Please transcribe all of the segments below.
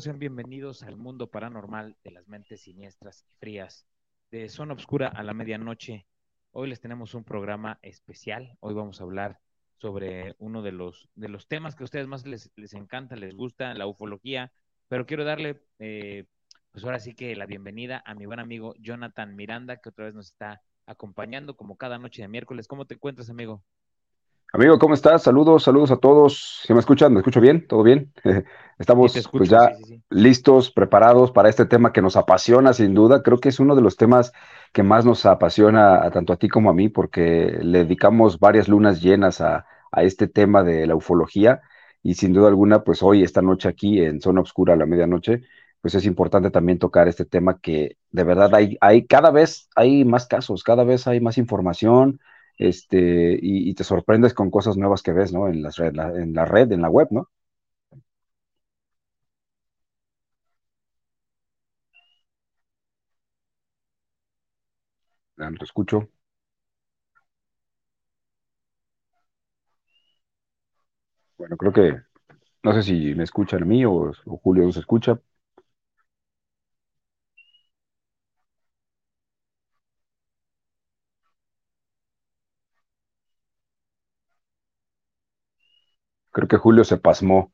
Sean bienvenidos al mundo paranormal de las mentes siniestras y frías. De Zona Oscura a la medianoche. Hoy les tenemos un programa especial. Hoy vamos a hablar sobre uno de los, de los temas que a ustedes más les, les encanta, les gusta, la ufología. Pero quiero darle, eh, pues ahora sí que la bienvenida a mi buen amigo Jonathan Miranda, que otra vez nos está acompañando como cada noche de miércoles. ¿Cómo te encuentras, amigo? Amigo, ¿cómo estás? Saludos, saludos a todos. ¿Se me escuchan? ¿Me escucho bien? ¿Todo bien? Estamos pues ya sí, sí, listos, preparados para este tema que nos apasiona sin duda. Creo que es uno de los temas que más nos apasiona a, tanto a ti como a mí porque le dedicamos varias lunas llenas a, a, este tema de la ufología y sin duda alguna, pues hoy, esta noche aquí en Zona Oscura a la medianoche, pues es importante también tocar este tema que de verdad hay, hay cada vez hay más casos, cada vez hay más información, este, y, te sorprendes con cosas nuevas que ves, ¿no? En, las red, la, en la red, en la web, ¿no? No te escucho. Bueno, creo que, no sé si me escuchan a mí o, o Julio nos escucha. Creo Julio se pasmó.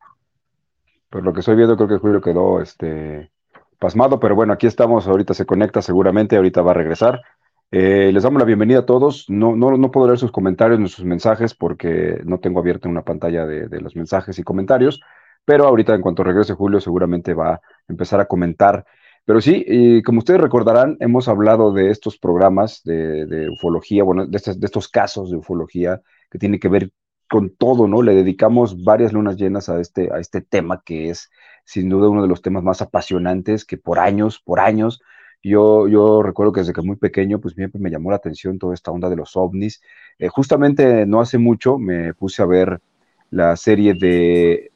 Por lo que estoy viendo, creo que Julio quedó este, pasmado, pero bueno, aquí estamos, ahorita se conecta seguramente, ahorita va a regresar. Eh, les damos la bienvenida a todos. No, no, no puedo leer sus comentarios ni sus mensajes porque no tengo abierta una pantalla de, los mensajes y comentarios, pero ahorita en cuanto regrese Julio seguramente va a empezar a comentar. Pero sí, y como ustedes recordarán, hemos hablado de estos programas de, de ufología, bueno, de, estos, de estos casos de ufología que tienen que ver con todo, ¿no? Le dedicamos varias lunas llenas a este, a este tema que es sin duda uno de los temas más apasionantes que por años, por años, yo, yo recuerdo que desde que muy pequeño, pues siempre me llamó la atención toda esta onda de los ovnis. Eh, justamente no hace mucho me puse a ver la serie de,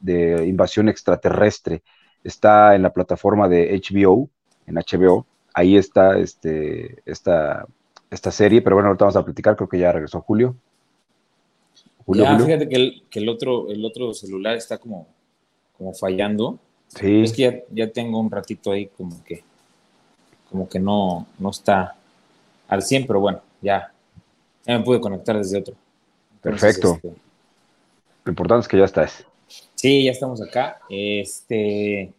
invasión extraterrestre. Está en la plataforma de HBO, en HBO. Ahí está este, esta, esta serie, pero bueno, ahorita vamos a platicar, creo que ya regresó Julio. Julio, ya, fíjate que, el, que el, otro, el otro celular está como, como fallando. Sí. Es que ya, ya tengo un ratito ahí como que, como que no, no está al 100, pero bueno, ya, ya me pude conectar desde otro. Entonces, Perfecto. Este, Lo importante es que ya estás. Sí, ya estamos acá. Este,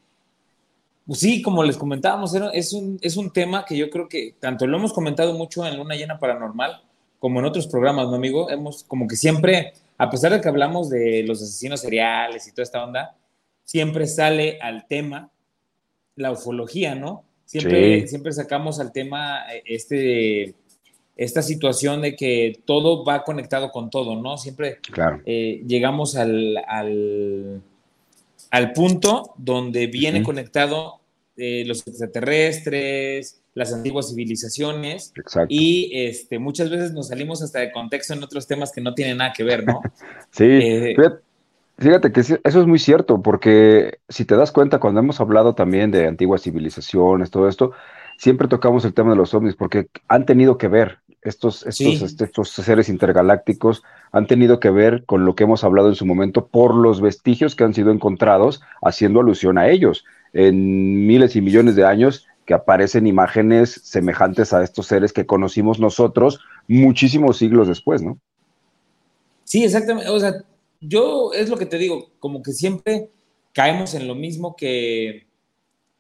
pues sí, como les comentábamos, es un, es un tema que yo creo que tanto lo hemos comentado mucho en Luna Llena Paranormal, como en otros programas, ¿no, amigo? Hemos como que siempre, a pesar de que hablamos de los asesinos seriales y toda esta onda, siempre sale al tema la ufología, ¿no? Siempre, sí. siempre sacamos al tema este, esta situación de que todo va conectado con todo, ¿no? Siempre claro. eh, llegamos al, al, al, punto donde viene uh -huh. conectado eh, los extraterrestres, las antiguas civilizaciones Exacto. y este, muchas veces nos salimos hasta de contexto en otros temas que no tienen nada que ver, ¿no? sí, eh, fíjate, fíjate, que eso es muy cierto, porque si te das cuenta, cuando hemos hablado también de antiguas civilizaciones, todo esto, siempre tocamos el tema de los ovnis, porque han tenido que ver, estos, estos, sí. este, estos seres intergalácticos han tenido que ver con lo que hemos hablado en su momento por los vestigios que han sido encontrados haciendo alusión a ellos. En miles y millones de años que aparecen imágenes semejantes a estos seres que conocimos nosotros muchísimos siglos después, ¿no? Sí, exactamente. O sea, yo es lo que te digo, como que siempre caemos en lo mismo que,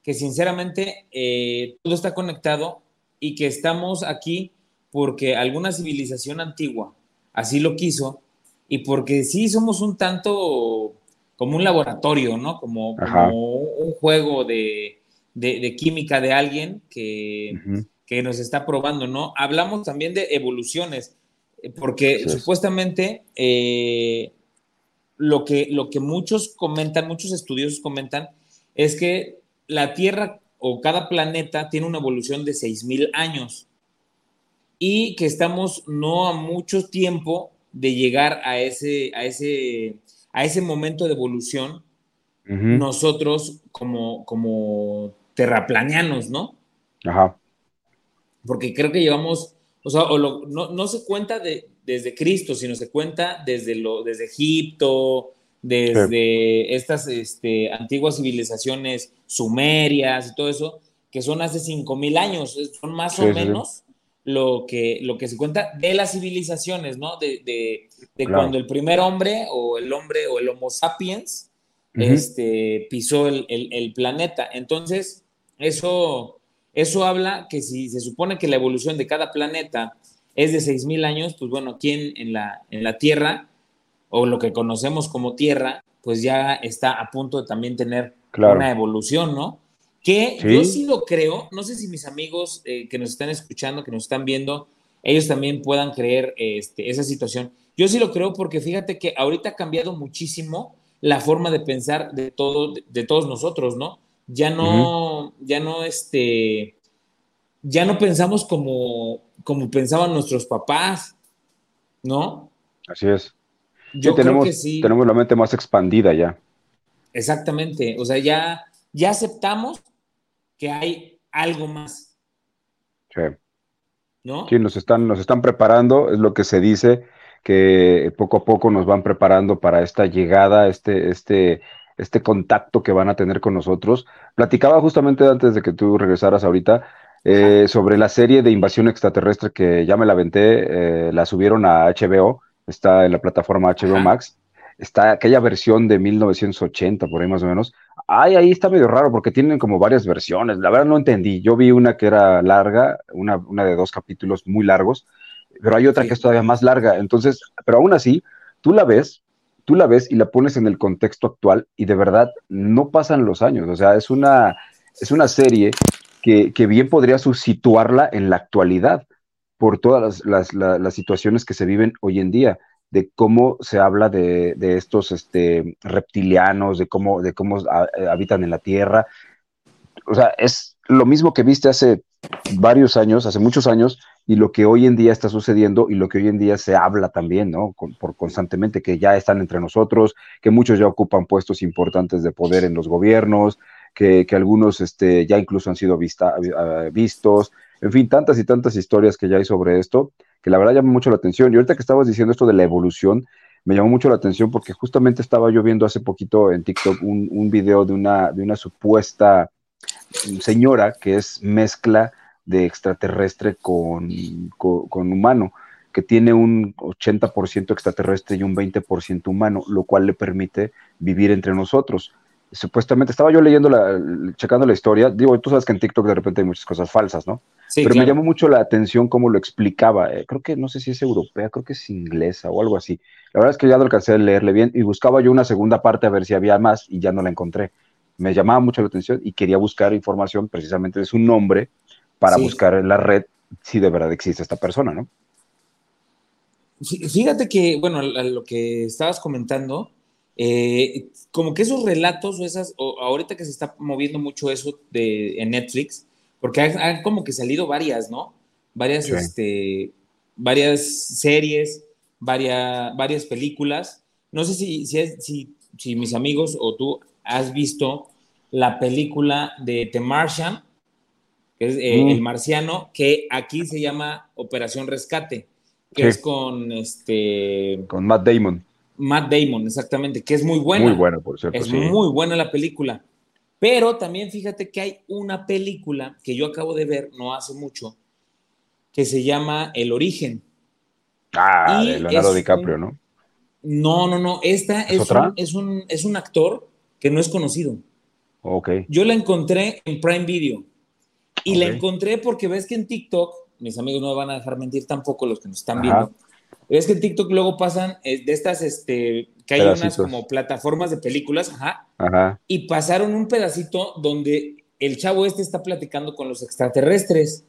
que sinceramente eh, todo está conectado y que estamos aquí porque alguna civilización antigua así lo quiso y porque sí somos un tanto como un laboratorio, ¿no? Como, como un juego de, de, de, química de alguien que, uh -huh. que, nos está probando, ¿no? Hablamos también de evoluciones, eh, porque sí. supuestamente eh, lo, que, lo que muchos comentan, muchos estudiosos comentan, es que la Tierra o cada planeta tiene una evolución de 6.000 años y que estamos no a mucho tiempo de llegar a ese, a ese, a ese momento de evolución uh -huh. nosotros como, como terraplanianos, ¿no? Ajá. Porque creo que llevamos, o sea, o lo, no, no, se cuenta de, desde Cristo, sino se cuenta desde, lo, desde Egipto, desde estas este, antiguas civilizaciones sumerias y todo eso, que son hace 5.000 años, son más o menos lo que, lo que se cuenta de las civilizaciones, ¿no? De, de, cuando el primer hombre o el hombre o el Homo sapiens este, pisó el, el, planeta. Entonces, eso, eso habla que si se supone que la evolución de cada planeta es de 6.000 años, pues bueno, aquí en, la, en la Tierra, o lo que conocemos como Tierra, pues ya está a punto de también tener una evolución, ¿no? que yo sí lo creo, no sé si mis amigos eh, que nos están escuchando, que nos están viendo, ellos también puedan creer este, esa situación. Yo sí lo creo porque fíjate que ahorita ha cambiado muchísimo la forma de pensar de, todo, de, todos nosotros, ¿no? Ya no, ya no, este, ya no pensamos como, como pensaban nuestros papás, ¿no? Así es. Yo tenemos, que sí. Tenemos la mente más expandida ya. Exactamente. O sea, ya, ya aceptamos que hay algo más. Sí. ¿No? Sí, nos están, nos están preparando, es lo que se dice, que poco a poco nos van preparando para esta llegada, este, este, este contacto que van a tener con nosotros. Platicaba justamente antes de que tú regresaras ahorita eh, sobre la serie de invasión extraterrestre que ya me la aventé, eh, la subieron a HBO, está en la plataforma HBO Max está aquella versión de 1980, por ahí más o menos. Ay, ahí está medio raro porque tienen como varias versiones. La verdad no entendí. Yo vi una que era larga, una, una de dos capítulos muy largos, pero hay otra que es todavía más larga. Entonces, pero aún así, tú la ves, tú la ves y la pones en el contexto actual y de verdad no pasan los años. O sea, es una, es una serie que, que bien podría situarla en la actualidad por todas las, las, las situaciones que se viven hoy en día de cómo se habla de, estos este, reptilianos, de cómo, de cómo eh, habitan en la Tierra. O sea, es lo mismo que viste hace varios años, hace muchos años, y lo que hoy en día está sucediendo y lo que hoy en día se habla también, ¿no? por constantemente que ya están entre nosotros, que muchos ya ocupan puestos importantes de poder en los gobiernos, que, algunos este, ya incluso han sido eh, vistos, en fin, tantas y tantas historias que ya hay sobre esto que la verdad llama mucho la atención. Y ahorita que estabas diciendo esto de la evolución, me llamó mucho la atención porque justamente estaba yo viendo hace poquito en TikTok un, un video de una, de una supuesta señora que es mezcla de extraterrestre con, con, humano, que tiene un 80% extraterrestre y un 20% humano, lo cual le permite vivir entre nosotros supuestamente, estaba yo leyendo, la, checando la historia, digo, tú sabes que en TikTok de repente hay muchas cosas falsas, ¿no? Sí, Pero me llamó mucho la atención cómo lo explicaba, eh, creo que no sé si es europea, creo que es inglesa o algo así. La verdad es que ya no alcancé a leerle bien y buscaba yo una segunda parte a ver si había más y ya no la encontré. Me llamaba mucho la atención y quería buscar información precisamente de su nombre para buscar en la red si de verdad existe esta persona, ¿no? Fíjate que, bueno, lo que estabas comentando, eh, como que esos relatos o esas, ahorita que se está moviendo mucho eso de, en Netflix, porque han, como que salido varias, ¿no? Varias, este, varias series, varias, varias películas. No sé si, si, si, mis amigos o tú has visto la película de The Martian, que es eh, mm. El Marciano, que aquí se llama Operación Rescate, que es con este... Con Matt Damon. Matt Damon, exactamente, que es muy buena. Muy buena, por cierto. Es muy buena la película. Pero también fíjate que hay una película que yo acabo de ver no hace mucho, que se llama El Origen. Ah, de Leonardo DiCaprio, ¿no? No, no, no. Esta es, un, es, un, es un actor que no es conocido. Ok. Yo la encontré en Prime Video. Y la encontré porque ves que en TikTok, mis amigos no me van a dejar mentir tampoco los que nos están viendo, es que en TikTok luego pasan eh, de estas, este, que hay unas como plataformas de películas, ajá, ajá, y pasaron un pedacito donde el chavo este está platicando con los extraterrestres.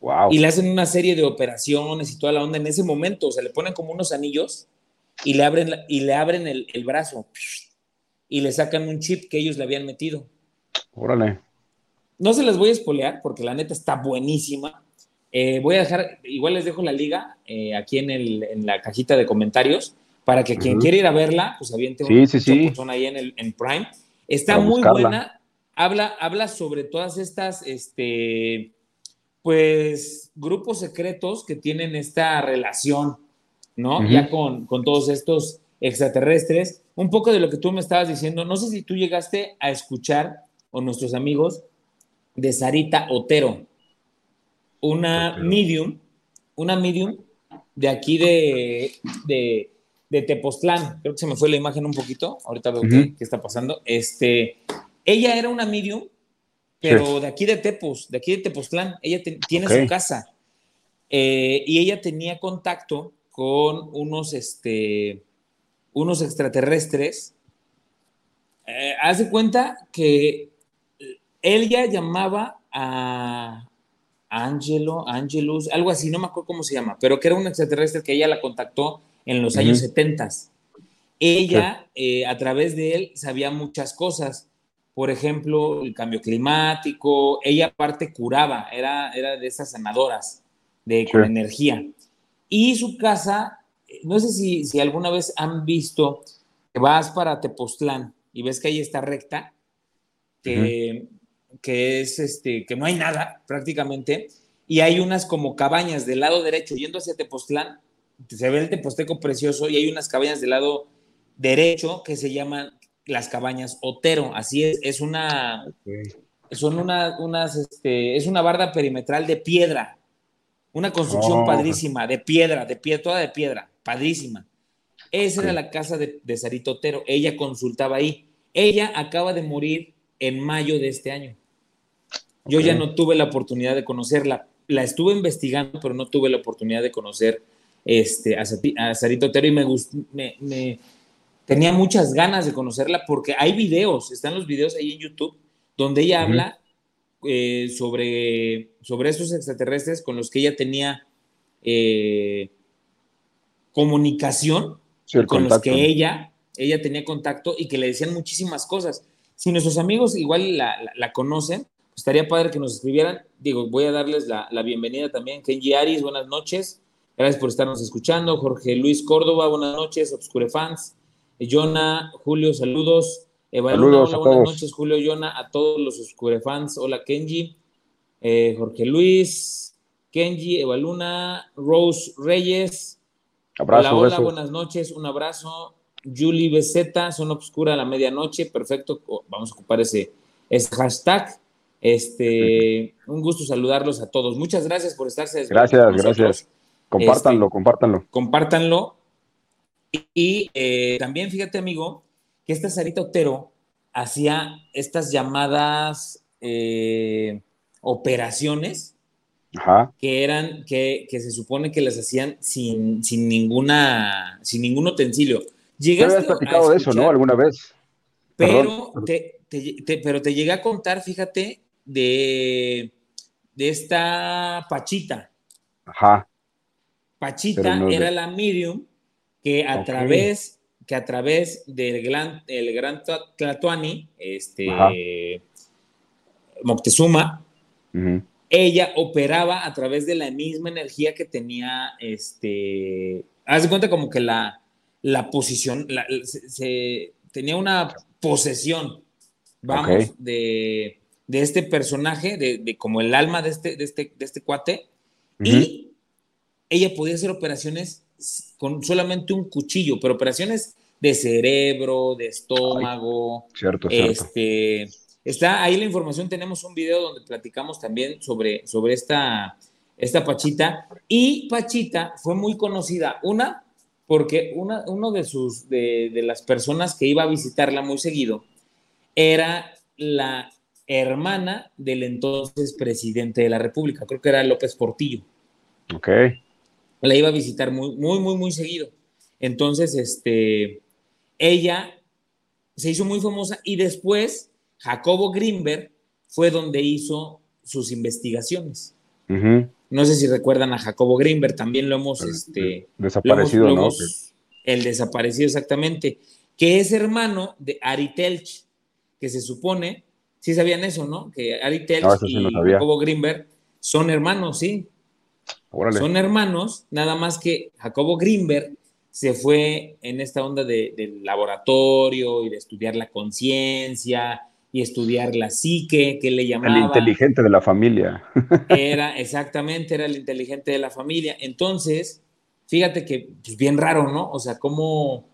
Wow. Y le hacen una serie de operaciones y toda la onda en ese momento. O sea, le ponen como unos anillos y le abren, y le abren el, el brazo y le sacan un chip que ellos le habían metido. Órale. No se las voy a espolear porque la neta está buenísima. Eh, voy a dejar, igual les dejo la liga eh, aquí en, el, en, la cajita de comentarios para que quien quiera ir a verla, pues aviente sí, sí, sí. ahí en, el, en Prime. Está muy buena, habla, habla sobre todas estas, este, pues, grupos secretos que tienen esta relación, ¿no? Ya con, con todos estos extraterrestres un poco de lo que tú me estabas diciendo. No sé si tú llegaste a escuchar, o nuestros amigos, de Sarita Otero, una medium, una medium de aquí de, de, de, Tepoztlán. Creo que se me fue la imagen un poquito. Ahorita veo qué, está pasando. Este, ella era una medium, pero de aquí de Tepos, de aquí de Tepoztlán. Ella tiene su casa. Eh, y ella tenía contacto con unos, este, unos extraterrestres. Eh, hace cuenta que ella llamaba a Angelo, Angelus, algo así, no me acuerdo cómo se llama, pero que era un extraterrestre que ella la contactó en los años 70. Ella, eh, a través de él, sabía muchas cosas. Por ejemplo, el cambio climático. Ella, aparte, curaba, era, era de esas sanadoras de, con energía. Y su casa, no sé si, si alguna vez han visto que vas para Tepoztlán y ves que ahí está recta, que, que es este, que no hay nada prácticamente, y hay unas como cabañas del lado derecho, yendo hacia Tepoztlán, se ve el Teposteco precioso, y hay unas cabañas del lado derecho que se llaman las cabañas Otero, así es, es una, son una, unas, este, es una barda perimetral de piedra, una construcción oh. padrísima, de piedra, de piedra, toda de piedra, padrísima. Esa era la casa de, de Sarito Otero, ella consultaba ahí. Ella acaba de morir en mayo de este año. Yo ya no tuve la oportunidad de conocerla. La estuve investigando, pero no tuve la oportunidad de conocer este, a, Sarito Otero y me, me, tenía muchas ganas de conocerla porque hay videos, están los videos ahí en YouTube, donde ella habla eh, sobre, sobre estos extraterrestres con los que ella tenía eh, comunicación, con los que ella, ella tenía contacto y que le decían muchísimas cosas. Si nuestros amigos igual la, conocen, estaría padre que nos escribieran. Digo, voy a darles la, bienvenida también. Kenji Aris, buenas noches. Gracias por estarnos escuchando. Jorge Luis Córdoba, buenas noches. Obscure Fans. Jonah, Julio, saludos. Saludos hola, buenas noches, Julio Yona, a todos los Oscure fans. Hola, Kenji, eh, Jorge Luis, Kenji, Evaluna, Rose Reyes. Abrazo, hola, hola, buenas noches, un abrazo. Julie Beceta, son obscura a la medianoche, perfecto, vamos a ocupar ese, ese hashtag. Este, un gusto saludarlos a todos. Muchas gracias por estarse. Gracias, gracias. Compártanlo, este, compártanlo. Compártanlo. Y, eh, también fíjate, amigo, que esta Sarita Otero hacía estas llamadas eh, operaciones que eran, que, se supone que las hacían sin, ninguna, sin ningún utensilio. Llegaste habías platicado de eso, ¿no? Alguna vez. Pero te, pero te llegué a contar, fíjate, de, de esta Pachita. Ajá. Pachita era la medium que a través que a través del gran, el gran Tlatuani, este, Moctezuma, ella operaba a través de la misma energía que tenía, este, haz de cuenta como que la, la posición, se, tenía una posesión, vamos, de, de, este personaje, de, como el alma de este, de este, de este cuate, y ella podía hacer operaciones con solamente un cuchillo, pero operaciones de cerebro, de estómago. cierto, este, Está ahí la información, tenemos un video donde platicamos también sobre, sobre esta, esta Pachita. Y Pachita fue muy conocida, una, porque una uno de, sus, de, de las personas que iba a visitarla muy seguido era la hermana del entonces presidente de la República, creo que era López Portillo. Ok la iba a visitar muy, muy, muy, muy seguido. Entonces, este, ella se hizo muy famosa y después Jacobo Greenberg fue donde hizo sus investigaciones. No sé si recuerdan a Jacobo Greenberg, también lo hemos... este, desaparecido, ¿no? el desaparecido, exactamente, que es hermano de Ari Telch, que se supone, sí sabían eso, ¿no? Que Ari Telch y Jacobo Greenberg son hermanos, sí. Son hermanos, nada más que Jacobo Greenberg se fue en esta onda del laboratorio y de estudiar la conciencia y estudiar la psique, que le llamaba. El inteligente de la familia. Era, exactamente, era el inteligente de la familia. Entonces, fíjate que, pues bien raro, ¿no? O sea, cómo,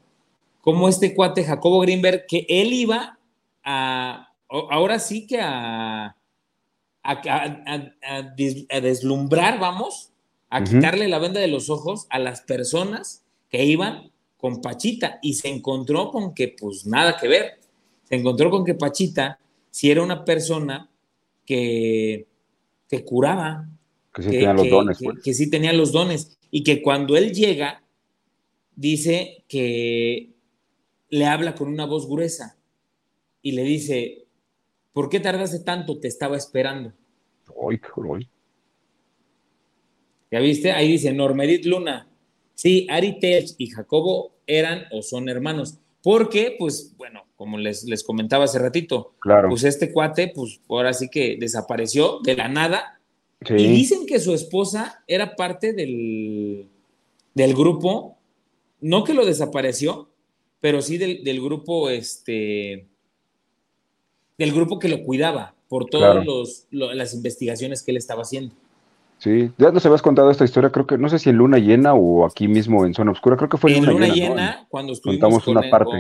como este cuate Jacobo Greenberg, que él iba a, ahora sí que a, a, deslumbrar, vamos, a quitarle la venda de los ojos a las personas que iban con Pachita y se encontró con que pues nada que ver. Se encontró con que Pachita si era una persona que, que curaba. Que sí tenía los dones. Pues. Que, sí tenía los dones. Y que cuando él llega, dice que le habla con una voz gruesa y le dice, ¿por qué tardaste tanto? Te estaba esperando. Ay, ¿Ya viste? Ahí dice Normerit Luna. Sí, Ari Telch y Jacobo eran o son hermanos. Porque, pues, bueno, como les, les comentaba hace ratito, claro. pues este cuate, pues ahora sí que desapareció de la nada. Y dicen que su esposa era parte del, del grupo, no que lo desapareció, pero sí del, del grupo, este, del grupo que lo cuidaba por todas las investigaciones que él estaba haciendo. Sí, ya nos habías contado esta historia, creo que no sé si en Luna Llena o aquí mismo en Zona Oscura, creo que fue en, Luna, Llena. cuando estuvimos Contamos con, una parte.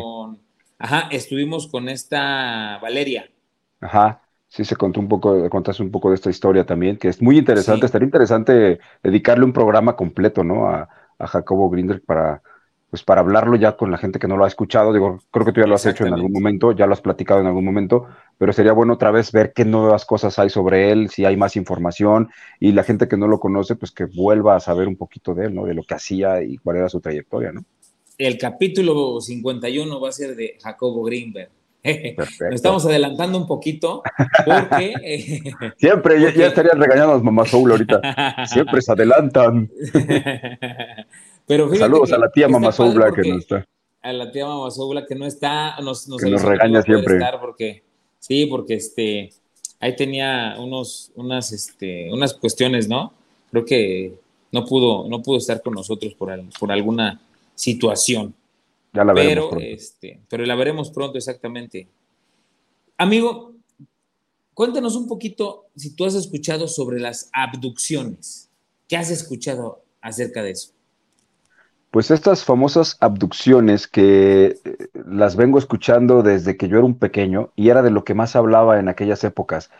ajá, estuvimos con esta Valeria. Ajá, sí se contó un poco, contaste un poco de esta historia también, que es muy interesante, estaría interesante dedicarle un programa completo, ¿no? A, a Jacobo Grinder para, pues para hablarlo ya con la gente que no lo ha escuchado, digo, creo que tú ya lo has hecho en algún momento, ya lo has platicado en algún momento, pero sería bueno otra vez ver qué nuevas cosas hay sobre él, si hay más información y la gente que no lo conoce, pues que vuelva a saber un poquito de él, ¿no? De lo que hacía y cuál era su trayectoria, ¿no? El capítulo 51 va a ser de Jacobo Greenberg. Nos estamos adelantando un poquito porque... Siempre, Ya, estarían regañando a mamá Soul ahorita. Siempre se adelantan. Saludos a la tía Mamá Soula que no está. A la tía Mamá Soula que no está, nos, nos, que nos regaña siempre. Porque, sí, porque este, ahí tenía unos, unas, este, unas cuestiones, ¿no? Creo que no pudo, no pudo estar con nosotros por, por alguna situación. Ya la veremos pero, pronto. Este, pero la veremos pronto, exactamente. Amigo, cuéntanos un poquito si tú has escuchado sobre las abducciones. ¿Qué has escuchado acerca de eso? Pues estas famosas abducciones que eh, las vengo escuchando desde que yo era un pequeño y era de lo que más hablaba en aquellas épocas,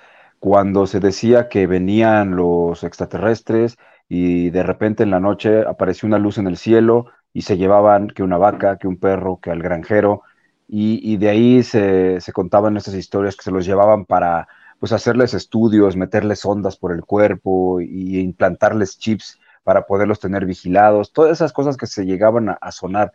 cuando se decía que venían los extraterrestres y de repente en la noche apareció una luz en el cielo y se llevaban que una vaca, que un perro, que al granjero y, de ahí se, se, contaban estas historias que se los llevaban para pues hacerles estudios, meterles ondas por el cuerpo y implantarles chips para poderlos tener vigilados, todas esas cosas que se llegaban a, sonar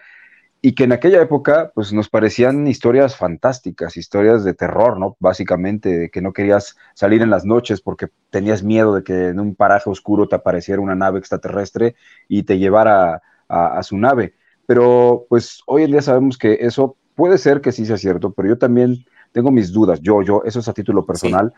y que en aquella época pues nos parecían historias fantásticas, historias de terror, ¿no? Básicamente, de que no querías salir en las noches porque tenías miedo de que en un paraje oscuro te apareciera una nave extraterrestre y te llevara a, su nave. Pero pues hoy en día sabemos que eso puede ser que sí sea cierto, pero yo también tengo mis dudas, yo, yo, eso es a título personal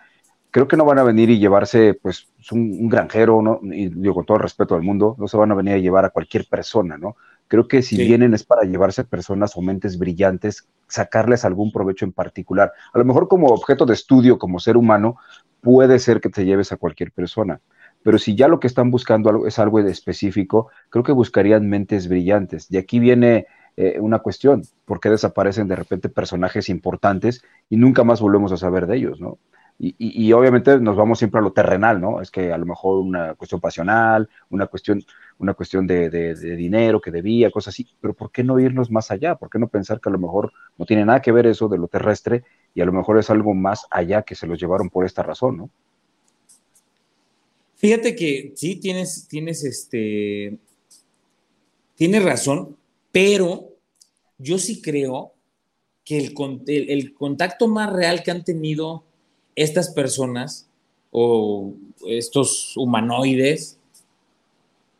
creo que no van a venir y llevarse, pues, un, granjero, ¿no? Y digo, con todo el respeto al mundo, no se van a venir a llevar a cualquier persona, ¿no? Creo que si vienen es para llevarse personas o mentes brillantes, sacarles algún provecho en particular. A lo mejor como objeto de estudio, como ser humano, puede ser que te lleves a cualquier persona. Pero si ya lo que están buscando es algo específico, creo que buscarían mentes brillantes. Y aquí viene eh, una cuestión, ¿por qué desaparecen de repente personajes importantes y nunca más volvemos a saber de ellos, ¿no? Y, obviamente nos vamos siempre a lo terrenal, ¿no? Es que a lo mejor una cuestión pasional, una cuestión, una cuestión de, dinero que debía, cosas así, pero ¿por qué no irnos más allá? ¿Por qué no pensar que a lo mejor no tiene nada que ver eso de lo terrestre y a lo mejor es algo más allá que se los llevaron por esta razón, ¿no? Fíjate que sí, tienes, tienes este, tienes razón, pero yo sí creo que el, el contacto más real que han tenido estas personas o estos humanoides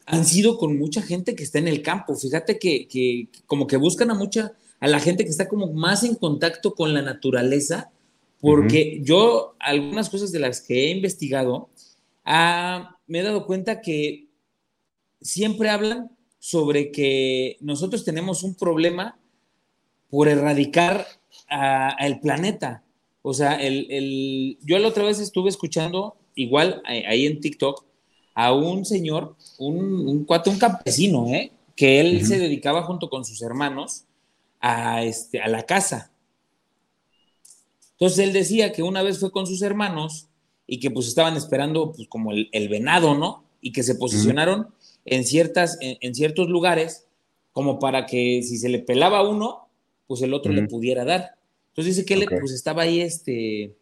han sido con mucha gente que está en el campo. Fíjate que, como que buscan a mucha, a la gente que está como más en contacto con la naturaleza, porque yo algunas cosas de las que he investigado, ah, me he dado cuenta que siempre hablan sobre que nosotros tenemos un problema por erradicar al planeta. O sea, el, yo la otra vez estuve escuchando, igual ahí en TikTok, a un señor, un, un cuate, un campesino, ¿eh? que él se dedicaba junto con sus hermanos a, este, a la casa. Entonces él decía que una vez fue con sus hermanos y que pues estaban esperando pues como el, venado, ¿no? Y que se posicionaron en, ciertas, en, ciertos lugares como para que si se le pelaba uno, pues el otro le pudiera dar. Entonces dice que él pues estaba ahí, este,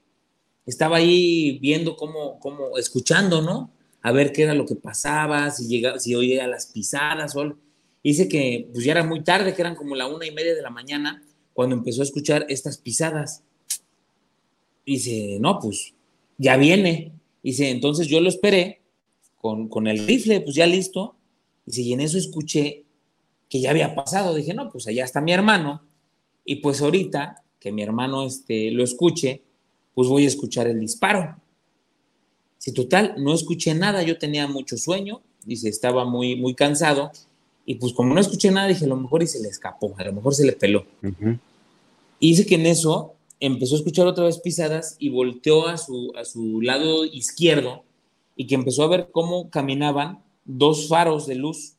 estaba ahí viendo cómo, cómo, escuchando, ¿no? A ver qué era lo que pasaba, si llegaba, si oía las pisadas o Dice que pues ya era muy tarde, que eran como la una y media de la mañana, cuando empezó a escuchar estas pisadas. Dice, no, pues ya viene. Dice, entonces yo lo esperé con, con el rifle, pues ya listo. Dice, y en eso escuché que ya había pasado. Dije, no, pues allá está mi hermano. Y pues ahorita que mi hermano este, lo escuche, pues voy a escuchar el disparo. Si total, no escuché nada, yo tenía mucho sueño, dice, estaba muy, muy cansado, y pues como no escuché nada, dije, a lo mejor y se le escapó, a lo mejor se le peló. Y dice que en eso empezó a escuchar otra vez pisadas y volteó a su, a su lado izquierdo y que empezó a ver cómo caminaban dos faros de luz,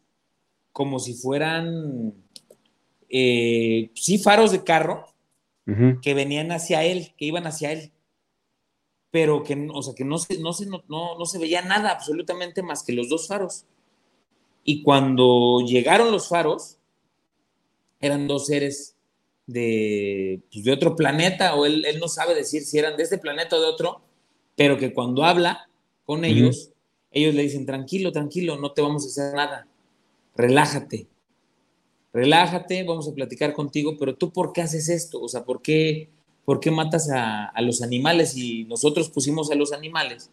como si fueran, eh, sí, faros de carro, que venían hacia él, que iban hacia él. Pero que, o sea, que no se, no, se, no, no se veía nada absolutamente más que los dos faros. Y cuando llegaron los faros, eran dos seres de, pues, de otro planeta, o él, él, no sabe decir si eran de este planeta o de otro, pero que cuando habla con ellos, ellos le dicen, tranquilo, tranquilo, no te vamos a hacer nada, relájate, relájate, vamos a platicar contigo, pero tú por qué haces esto, o sea, ¿por qué, ¿por qué matas a, los animales? Y nosotros pusimos a los animales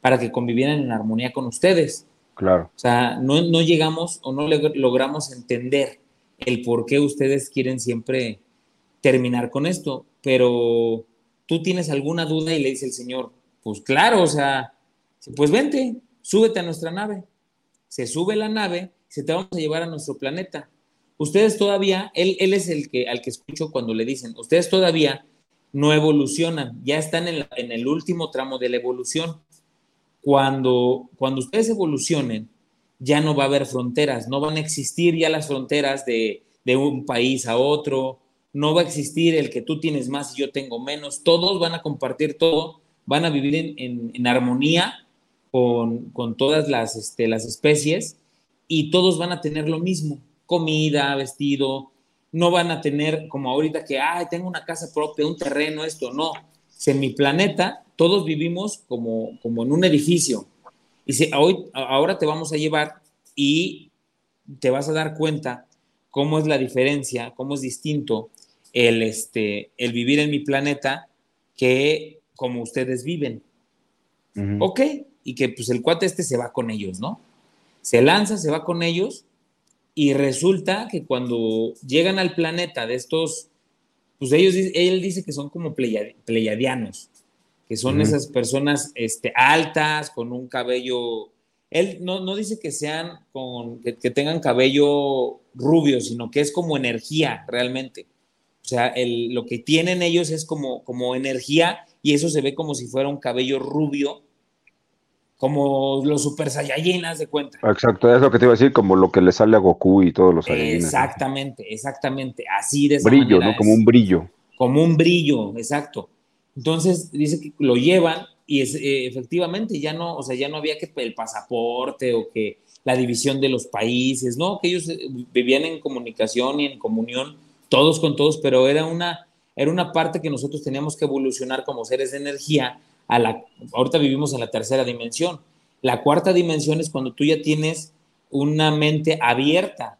para que convivieran en armonía con ustedes. Claro. O sea, no, llegamos o no logramos entender el por qué ustedes quieren siempre terminar con esto, pero tú tienes alguna duda y le dice el Señor, pues claro, o sea, pues vente, súbete a nuestra nave. Se sube la nave, se te vamos a llevar a nuestro planeta. Ustedes todavía, él, él es el que al que escucho cuando le dicen, ustedes todavía no evolucionan, ya están en, el último tramo de la evolución. Cuando, cuando ustedes evolucionen, ya no va a haber fronteras, no van a existir ya las fronteras de, un país a otro, no va a existir el que tú tienes más y yo tengo menos, todos van a compartir todo, van a vivir en, armonía con, todas las, este, las especies y todos van a tener lo mismo, comida, vestido, no van a tener como ahorita que, ay, tengo una casa propia, un terreno, esto, no. En mi planeta todos vivimos como, como en un edificio. Y si hoy, ahora te vamos a llevar y te vas a dar cuenta cómo es la diferencia, cómo es distinto el, este, el vivir en mi planeta que como ustedes viven. Ok, y que pues el cuate este se va con ellos, ¿no? Se lanza, se va con ellos y resulta que cuando llegan al planeta de estos, pues ellos, él dice que son como pleiadianos, que son esas personas este, altas, con un cabello, él no, no dice que sean, con, que, tengan cabello rubio, sino que es como energía realmente. O sea, el, lo que tienen ellos es como, como energía y eso se ve como si fuera un cabello rubio como los Super Saiyajin, de cuenta. Exacto, es lo que te iba a decir, como lo que le sale a Goku y todos los Saiyajin. Exactamente, exactamente, así de esa Brillo, ¿no? Como un brillo. Como un brillo, exacto. Entonces dice que lo llevan y es, eh, efectivamente ya no, o sea, ya no había que el pasaporte o que la división de los países, ¿no? Que ellos eh, vivían en comunicación y en comunión todos con todos, pero era una, era una parte que nosotros teníamos que evolucionar como seres de energía a la, ahorita vivimos en la tercera dimensión. La cuarta dimensión es cuando tú ya tienes una mente abierta.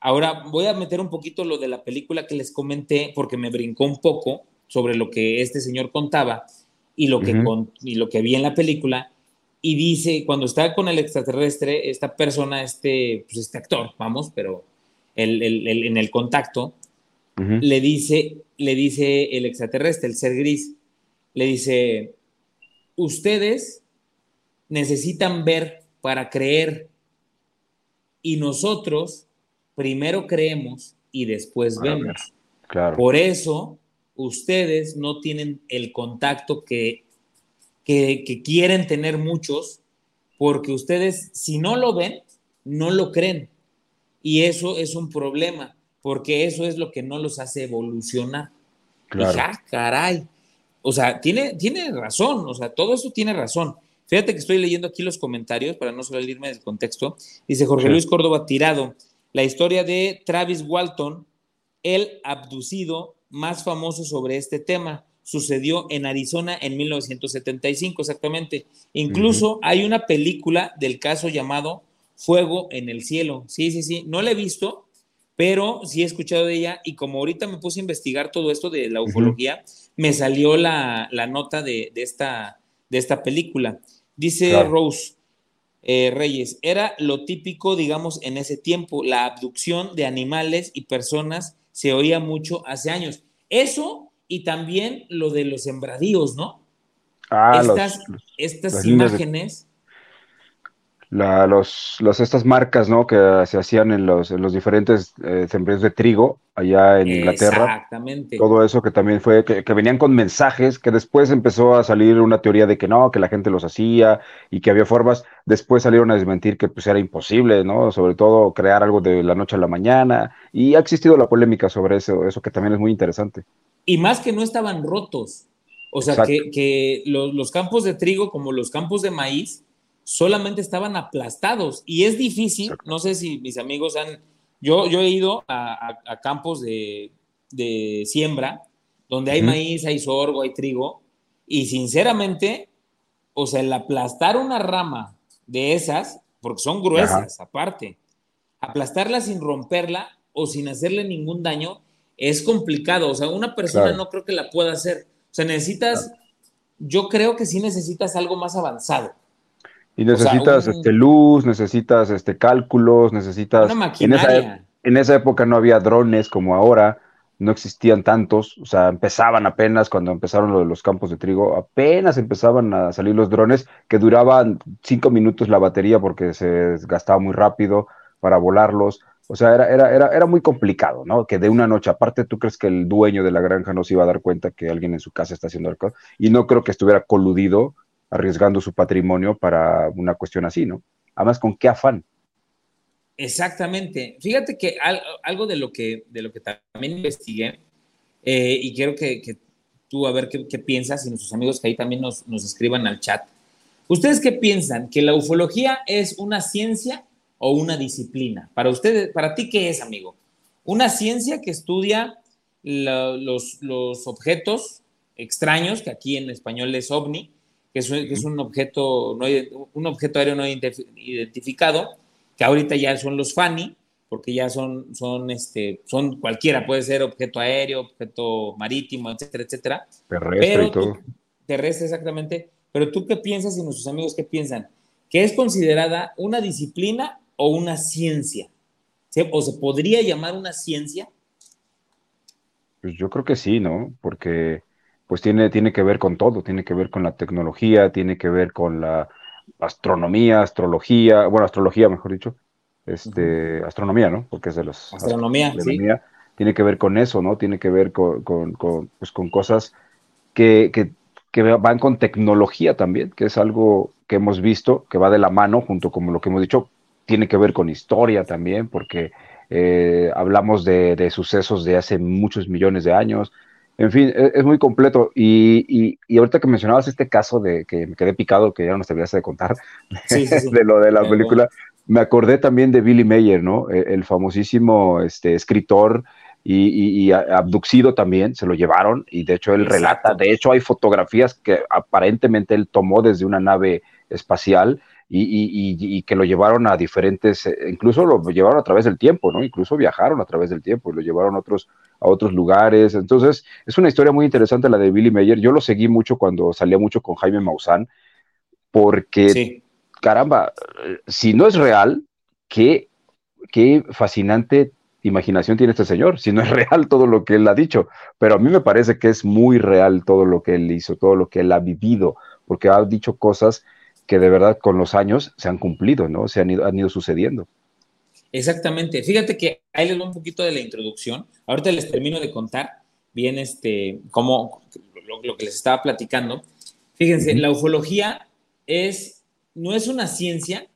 Ahora voy a meter un poquito lo de la película que les comenté porque me brincó un poco sobre lo que este señor contaba y lo que, y lo que vi en la película. Y dice, cuando está con el extraterrestre, esta persona, este, pues este actor, vamos, pero en el contacto, le, dice, le dice el extraterrestre, el ser gris, le dice, ustedes necesitan ver para creer y nosotros primero creemos y después vemos. Por eso ustedes no tienen el contacto que, que, que, quieren tener muchos, porque ustedes si no lo ven, no lo creen. Y eso es un problema, porque eso es lo que no los hace evolucionar. Claro. Ah, caray. O sea, tiene, tiene razón, o sea, todo eso tiene razón. Fíjate que estoy leyendo aquí los comentarios para no salirme del contexto. Dice Jorge Luis Córdoba Tirado, la historia de Travis Walton, el abducido más famoso sobre este tema. Sucedió en Arizona en 1975, exactamente. Incluso hay una película del caso llamado Fuego en el Cielo. Sí, sí, sí. No la he visto, pero sí he escuchado de ella y como ahorita me puse a investigar todo esto de la ufología, me salió la, nota de, esta, de esta película. Dice Rose eh, Reyes, era lo típico, digamos, en ese tiempo, la abducción de animales y personas se oía mucho hace años. Eso y también lo de los sembradíos, ¿no? Ah, estas, estas imágenes los, estas marcas ¿no? que se hacían en los, en los diferentes eh, de trigo allá en Inglaterra. Exactamente. Todo eso que también fue, que, venían con mensajes, que después empezó a salir una teoría de que no, que la gente los hacía y que había formas. Después salieron a desmentir que pues era imposible, ¿no? Sobre todo crear algo de la noche a la mañana. Y ha existido la polémica sobre eso, eso que también es muy interesante. Y más que no estaban rotos. O sea, que, que los, los campos de trigo, como los campos de maíz, solamente estaban aplastados. Y es difícil, no sé si mis amigos han, yo, yo he ido a, campos de, siembra, donde hay maíz, hay sorgo, hay trigo, y sinceramente, o sea, el aplastar una rama de esas, porque son gruesas aparte, aplastarla sin romperla o sin hacerle ningún daño, es complicado. O sea, una persona no creo que la pueda hacer. O sea, necesitas, yo creo que sí necesitas algo más avanzado. Y necesitas este, luz, necesitas este, cálculos, necesitas... En esa, en esa época no había drones como ahora, no existían tantos, o sea, empezaban apenas cuando empezaron los campos de trigo, apenas empezaban a salir los drones que duraban cinco minutos la batería porque se gastaba muy rápido para volarlos. O sea, era, era, era, era muy complicado, ¿no? Que de una noche, aparte, tú crees que el dueño de la granja no se iba a dar cuenta que alguien en su casa está haciendo algo, y no creo que estuviera coludido arriesgando su patrimonio para una cuestión así, ¿no? Además, ¿con qué afán? Exactamente. Fíjate que algo de lo que, de lo que también investigué, eh, y quiero que, tú a ver qué, piensas y nuestros amigos que ahí también nos, nos escriban al chat. ¿Ustedes qué piensan? ¿Que la ufología es una ciencia o una disciplina? Para ustedes, para ti, ¿qué es, amigo? Una ciencia que estudia los, los objetos extraños, que aquí en español es ovni, que es, un, objeto, no, un objeto aéreo no identificado, que ahorita ya son los FANI, porque ya son, son, este, son cualquiera, puede ser objeto aéreo, objeto marítimo, etcétera, etcétera. Terrestre y todo. terrestre, exactamente. Pero tú qué piensas y nuestros amigos qué piensan? ¿Que es considerada una disciplina o una ciencia? ¿O se podría llamar una ciencia? Pues yo creo que sí, ¿no? Porque pues tiene, tiene que ver con todo, tiene que ver con la tecnología, tiene que ver con la astronomía, astrología, bueno, astrología, mejor dicho, este, astronomía, ¿no? Porque es de los... Astronomía, sí. Tiene que ver con eso, ¿no? Tiene que ver con, con, pues, con cosas que, que, que, van con tecnología también, que es algo que hemos visto, que va de la mano, junto con lo que hemos dicho, tiene que ver con historia también, porque eh, hablamos de, de, sucesos de hace muchos millones de años, en fin, e, es, muy completo. Y, y, ahorita que mencionabas este caso de que me quedé picado, que ya no te de contar, de lo de la película, me acordé también de Billy Mayer, ¿no? E, el, famosísimo este, escritor y, abducido también, se lo llevaron y de hecho él relata, de hecho hay fotografías que aparentemente él tomó desde una nave espacial y, que lo llevaron a diferentes, eh, incluso lo llevaron a través del tiempo, ¿no? Incluso viajaron a través del tiempo y lo llevaron a otros, a otros lugares. Entonces, es una historia muy interesante la de Billy Mayer. Yo lo seguí mucho cuando salía mucho con Jaime Maussan, porque, caramba, si no es real, qué, qué fascinante imaginación tiene este señor, si no es real todo lo que él ha dicho, pero a mí me parece que es muy real todo lo que él hizo, todo lo que él ha vivido, porque ha dicho cosas que de verdad con los años se han cumplido, ¿no? Se han ido, han ido sucediendo. Exactamente. Fíjate que ahí les doy un poquito de la introducción. Ahorita les termino de contar bien este, cómo, lo, que les estaba platicando. Fíjense, la ufología es, no es una ciencia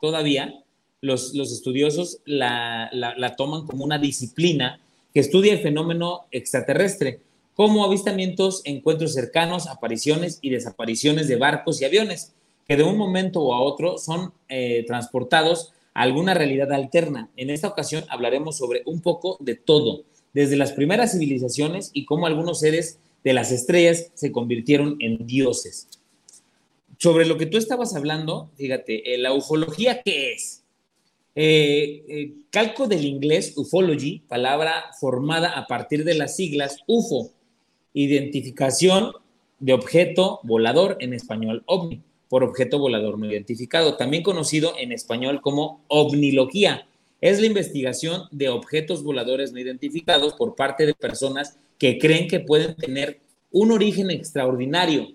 todavía, los, estudiosos la, toman como una disciplina que estudia el fenómeno extraterrestre, como avistamientos, encuentros cercanos, apariciones y desapariciones de barcos y aviones, que de un momento a otro son eh, transportados a alguna realidad alterna. En esta ocasión hablaremos sobre un poco de todo, desde las primeras civilizaciones y cómo algunos seres de las estrellas se convirtieron en dioses. Sobre lo que tú estabas hablando, fíjate, eh, la ufología, ¿qué es? Eh, calco del inglés ufology, palabra formada a partir de las siglas UFO, identificación de objeto volador en español ovni, por objeto volador no identificado, también conocido en español como ovnilogía. Es la investigación de objetos voladores no identificados por parte de personas que creen que pueden tener un origen extraordinario,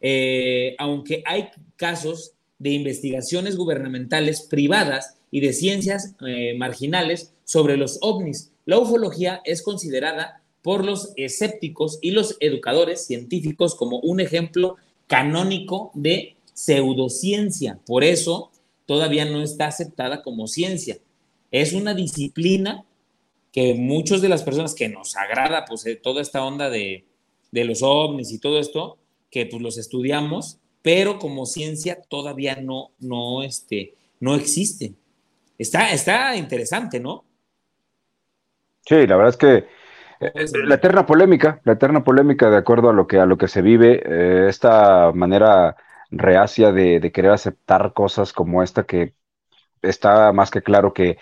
eh, aunque hay casos de investigaciones gubernamentales privadas y de ciencias eh, marginales sobre los ovnis. La ufología es considerada por los escépticos y los educadores científicos como un ejemplo canónico de pseudociencia. Por eso todavía no está aceptada como ciencia. Es una disciplina que muchas de las personas que nos agrada, pues eh, toda esta onda de, de los ovnis y todo esto, que pues los estudiamos, pero como ciencia todavía no, no, este, no existe. Está, está interesante, ¿no? Sí, la verdad es que eh, la eterna polémica, la eterna polémica de acuerdo a lo que, a lo que se vive, eh, esta manera reacia de, de, querer aceptar cosas como esta que está más que claro que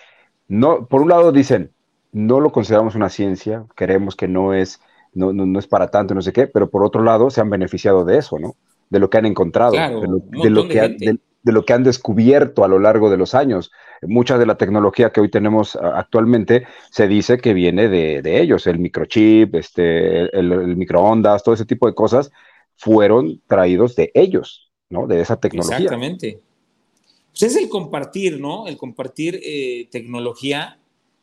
no, por un lado dicen, no lo consideramos una ciencia, creemos que no es no, no, es para tanto, no sé qué, pero por otro lado se han beneficiado de eso, ¿no? De lo que han encontrado, de, lo, que de, lo que han descubierto a lo largo de los años. Mucha de la tecnología que hoy tenemos actualmente se dice que viene de, ellos, el microchip, este, el, microondas, todo ese tipo de cosas fueron traídos de ellos, ¿no? De esa tecnología. Exactamente. Pues es el compartir, ¿no? El compartir eh, tecnología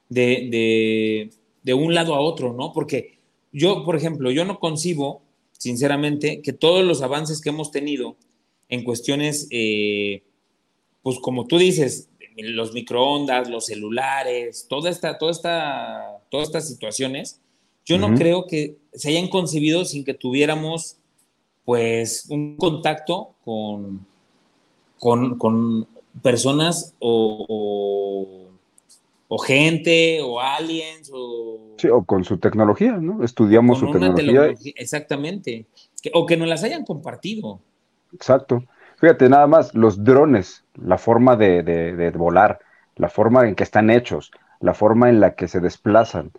de, de, de, un lado a otro, ¿no? Porque yo, por ejemplo, yo no concibo, sinceramente, que todos los avances que hemos tenido en cuestiones, eh, pues como tú dices, los microondas, los celulares, toda esta, toda esta, todas estas situaciones, yo no creo que se hayan concebido sin que tuviéramos, pues, un contacto con, con, personas o o gente, o aliens, o... Sí, o con su tecnología, ¿no? Estudiamos su tecnología. Exactamente. o que nos las hayan compartido. Exacto. Fíjate, nada más, los drones, la forma de, volar, la forma en que están hechos, la forma en la que se desplazan.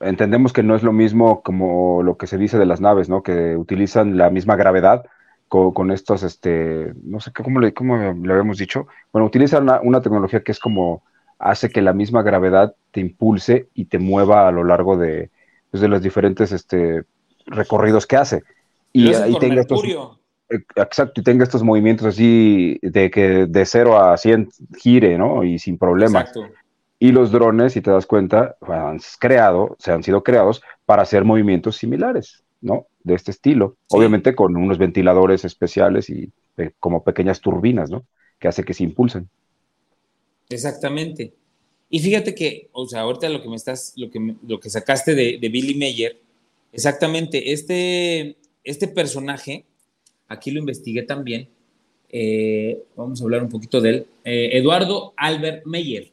Entendemos que no es lo mismo como lo que se dice de las naves, ¿no? Que utilizan la misma gravedad con, estos, este, no sé cómo le, cómo le habíamos dicho. Bueno, utilizan una tecnología que es como hace que la misma gravedad te impulse y te mueva a lo largo de, pues, de los diferentes este, recorridos que hace. Y ahí tenga estos, exacto, y tenga estos movimientos así de que de 0 a 100 gire, ¿no? Y sin problemas. Y los drones, si te das cuenta, han creado, se han sido creados para hacer movimientos similares, ¿no? De este estilo. Obviamente con unos ventiladores especiales y eh, como pequeñas turbinas, ¿no? Que hace que se impulsen. Exactamente. Y fíjate que, o sea, ahorita lo que me estás, lo que, lo que sacaste de, Billy Mayer, exactamente, este, este personaje, aquí lo investigué también, eh, vamos a hablar un poquito de él, eh, Eduardo Albert Meyer.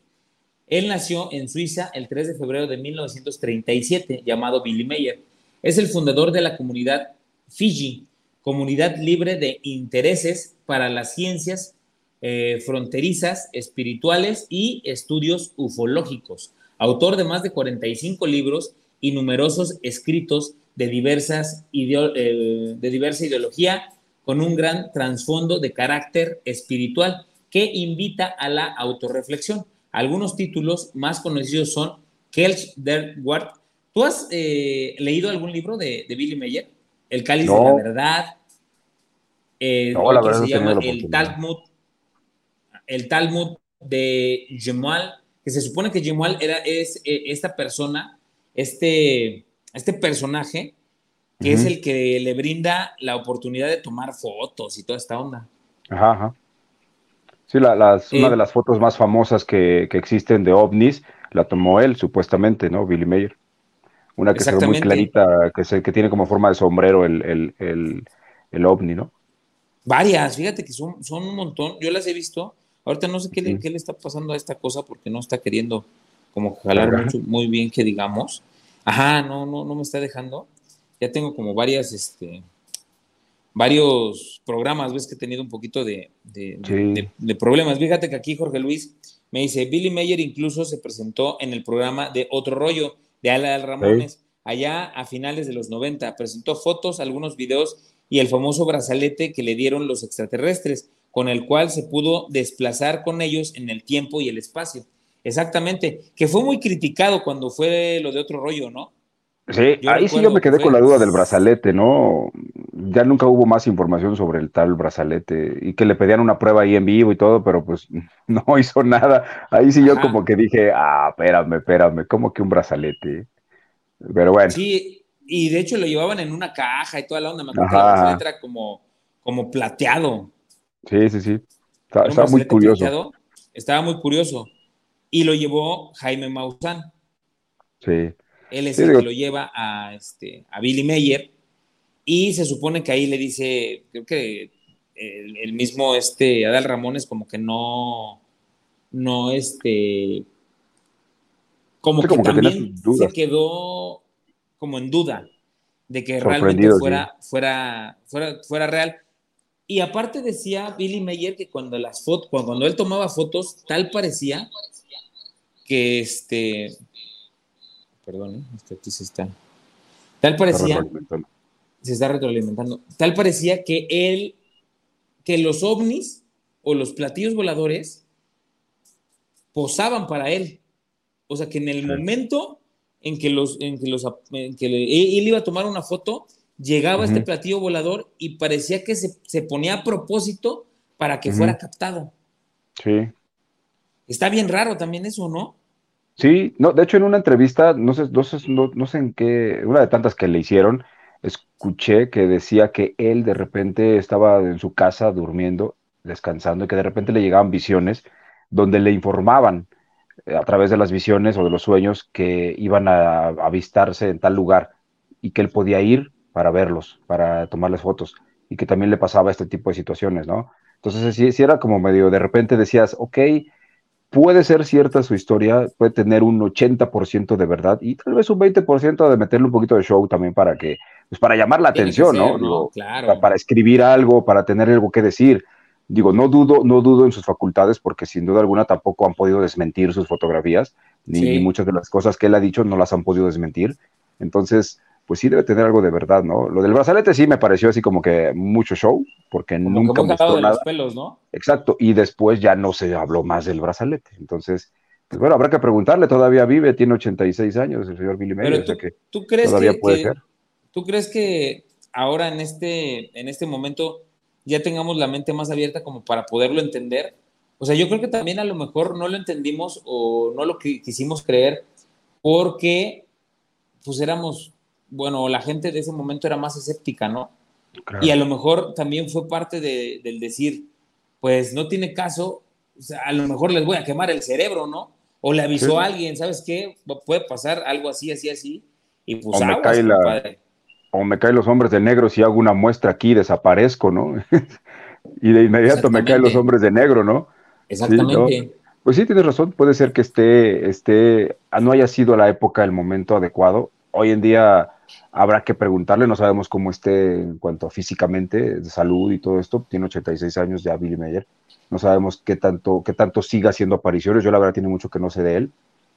Él nació en Suiza el 3 de febrero de 1937, llamado Billy Mayer. Es el fundador de la comunidad Fiji, comunidad libre de intereses para las ciencias eh, fronterizas, espirituales y estudios ufológicos. Autor de más de 45 libros y numerosos escritos de, diversas eh, de diversa ideología con un gran trasfondo de carácter espiritual que invita a la autorreflexión. Algunos títulos más conocidos son Kelch der Wart. ¿Tú has eh, leído algún libro de, Billy Meyer? El cáliz de la verdad. no, la verdad se llama El Talmud el Talmud de Gemual, que se supone que Gemual era, es eh, esta persona, este, este personaje, que es el que le brinda la oportunidad de tomar fotos y toda esta onda. Ajá, ajá. Sí, la, las, una Eh, de las fotos más famosas que, que existen de ovnis la tomó él, supuestamente, ¿no? Billy Mayer. Una que se ve muy clarita, que, se, que tiene como forma de sombrero el, el, el, el ovni, ¿no? Varias, fíjate que son, son un montón. Yo las he visto. Ahorita no sé qué, le, qué le está pasando a esta cosa porque no está queriendo como jalar mucho, muy bien que digamos. Ajá, no, no, no me está dejando. Ya tengo como varias, este, varios programas, ves que he tenido un poquito de, de, de- Sí. de- de problemas. Fíjate que aquí Jorge Luis me dice, Billy Mayer incluso se presentó en el programa de Otro Rollo de Ala Ramones, allá a finales de los 90. Presentó fotos, algunos videos y el famoso brazalete que le dieron los extraterrestres, con el cual se pudo desplazar con ellos en el tiempo y el espacio. Exactamente, que fue muy criticado cuando fue lo de Otro Rollo, ¿no? Sí, Yo ahí sí yo me que quedé con la duda del brazalete, ¿no? Ya nunca hubo más información sobre el tal brazalete y que le pedían una prueba ahí en vivo y todo, pero pues no hizo nada. Ahí sí yo como que dije, ah, espérame, espérame, ¿cómo que un brazalete? Pero bueno, Sí, y de hecho lo llevaban en una caja y toda la onda. Me acuerdo que el brazalete era como, como plateado. sí, sí, sí. Está, está muy curioso. plateado. Estaba muy curioso. Y lo llevó Jaime Maussan. Sí, Él es Sí, el digo- que lo lleva a, este, a Billy Mayer. Y se supone que ahí le dice, creo que el, el mismo este, Adal Ramones como que no, no, este, como Sí, que como también se quedó como en duda de que realmente sí. fuera, fuera, fuera, fuera real. Y aparte decía Billy Mayer que cuando las fotos, cuando, cuando él tomaba fotos, tal parecía que este, perdón, ¿eh? es que aquí se está, tal está parecía, retroalimentando. se está retroalimentando, tal parecía que él, que los ovnis o los platillos voladores posaban para él. O sea, que en el Sí. momento en que, los, en que, los, en que le- él, iba a tomar una foto, llegaba este platillo volador y parecía que se, se ponía a propósito para que fuera captado. Sí. Está bien raro también eso, ¿no? Sí, no, de hecho en una entrevista, no sé, no sé, no, sé en qué, una de tantas que le hicieron, escuché que decía que él de repente estaba en su casa durmiendo, descansando, y que de repente le llegaban visiones donde le informaban eh, a través de las visiones o de los sueños que iban a avistarse en tal lugar y que él podía ir para verlos, para tomarles fotos, y que también le pasaba este tipo de situaciones, ¿no? Entonces, sí, sí era como medio, de repente decías, ok, puede ser cierta su historia, puede tener un 80% de verdad y tal vez un 20% de meterle un poquito de show también para que, pues para llamar la Tiene atención, ser, ¿no? ¿no? Digo, Claro. para, para escribir algo, para tener algo que decir. Digo, no dudo, no dudo en sus facultades porque sin duda alguna tampoco han podido desmentir sus fotografías, ni, Sí. ni muchas de las cosas que él ha dicho no las han podido desmentir. Entonces, pues sí debe tener algo de verdad, ¿no? Lo del brazalete sí me pareció así como que mucho show, porque Como nunca que mostró de nada. los pelos, ¿no? Exacto, y después ya no se habló más del brazalete. Entonces, pues bueno, habrá que preguntarle, todavía vive, tiene 86 años el señor Billy Mayer, Pero o sea tú, que ¿tú crees todavía que, puede que- ser. ¿tú crees que ahora en este, en este momento ya tengamos la mente más abierta como para poderlo entender? O sea, yo creo que también a lo mejor no lo entendimos o no lo quisimos creer porque pues éramos, bueno, la gente de ese momento era más escéptica, ¿no? Claro. Y a lo mejor también fue parte de- del decir, pues no tiene caso, o sea, a lo mejor les voy a quemar el cerebro, ¿no? O le avisó Sí. a alguien, ¿sabes qué? Puede pasar algo así, así, así. Y pues O me aguas, cae la- compadre. O me caen los hombres de negro, si hago una muestra aquí, desaparezco, ¿no? y de inmediato me caen los hombres de negro, ¿no? Exactamente. Pues sí, tienes razón, puede ser que esté, esté, no haya sido la época, el momento adecuado. Hoy en día habrá que preguntarle, no sabemos cómo esté en cuanto a físicamente, de salud y todo esto. Tiene 86 años ya Billy Mayer. No sabemos qué tanto, qué tanto siga haciendo apariciones. Yo la verdad tiene mucho que no sé de él,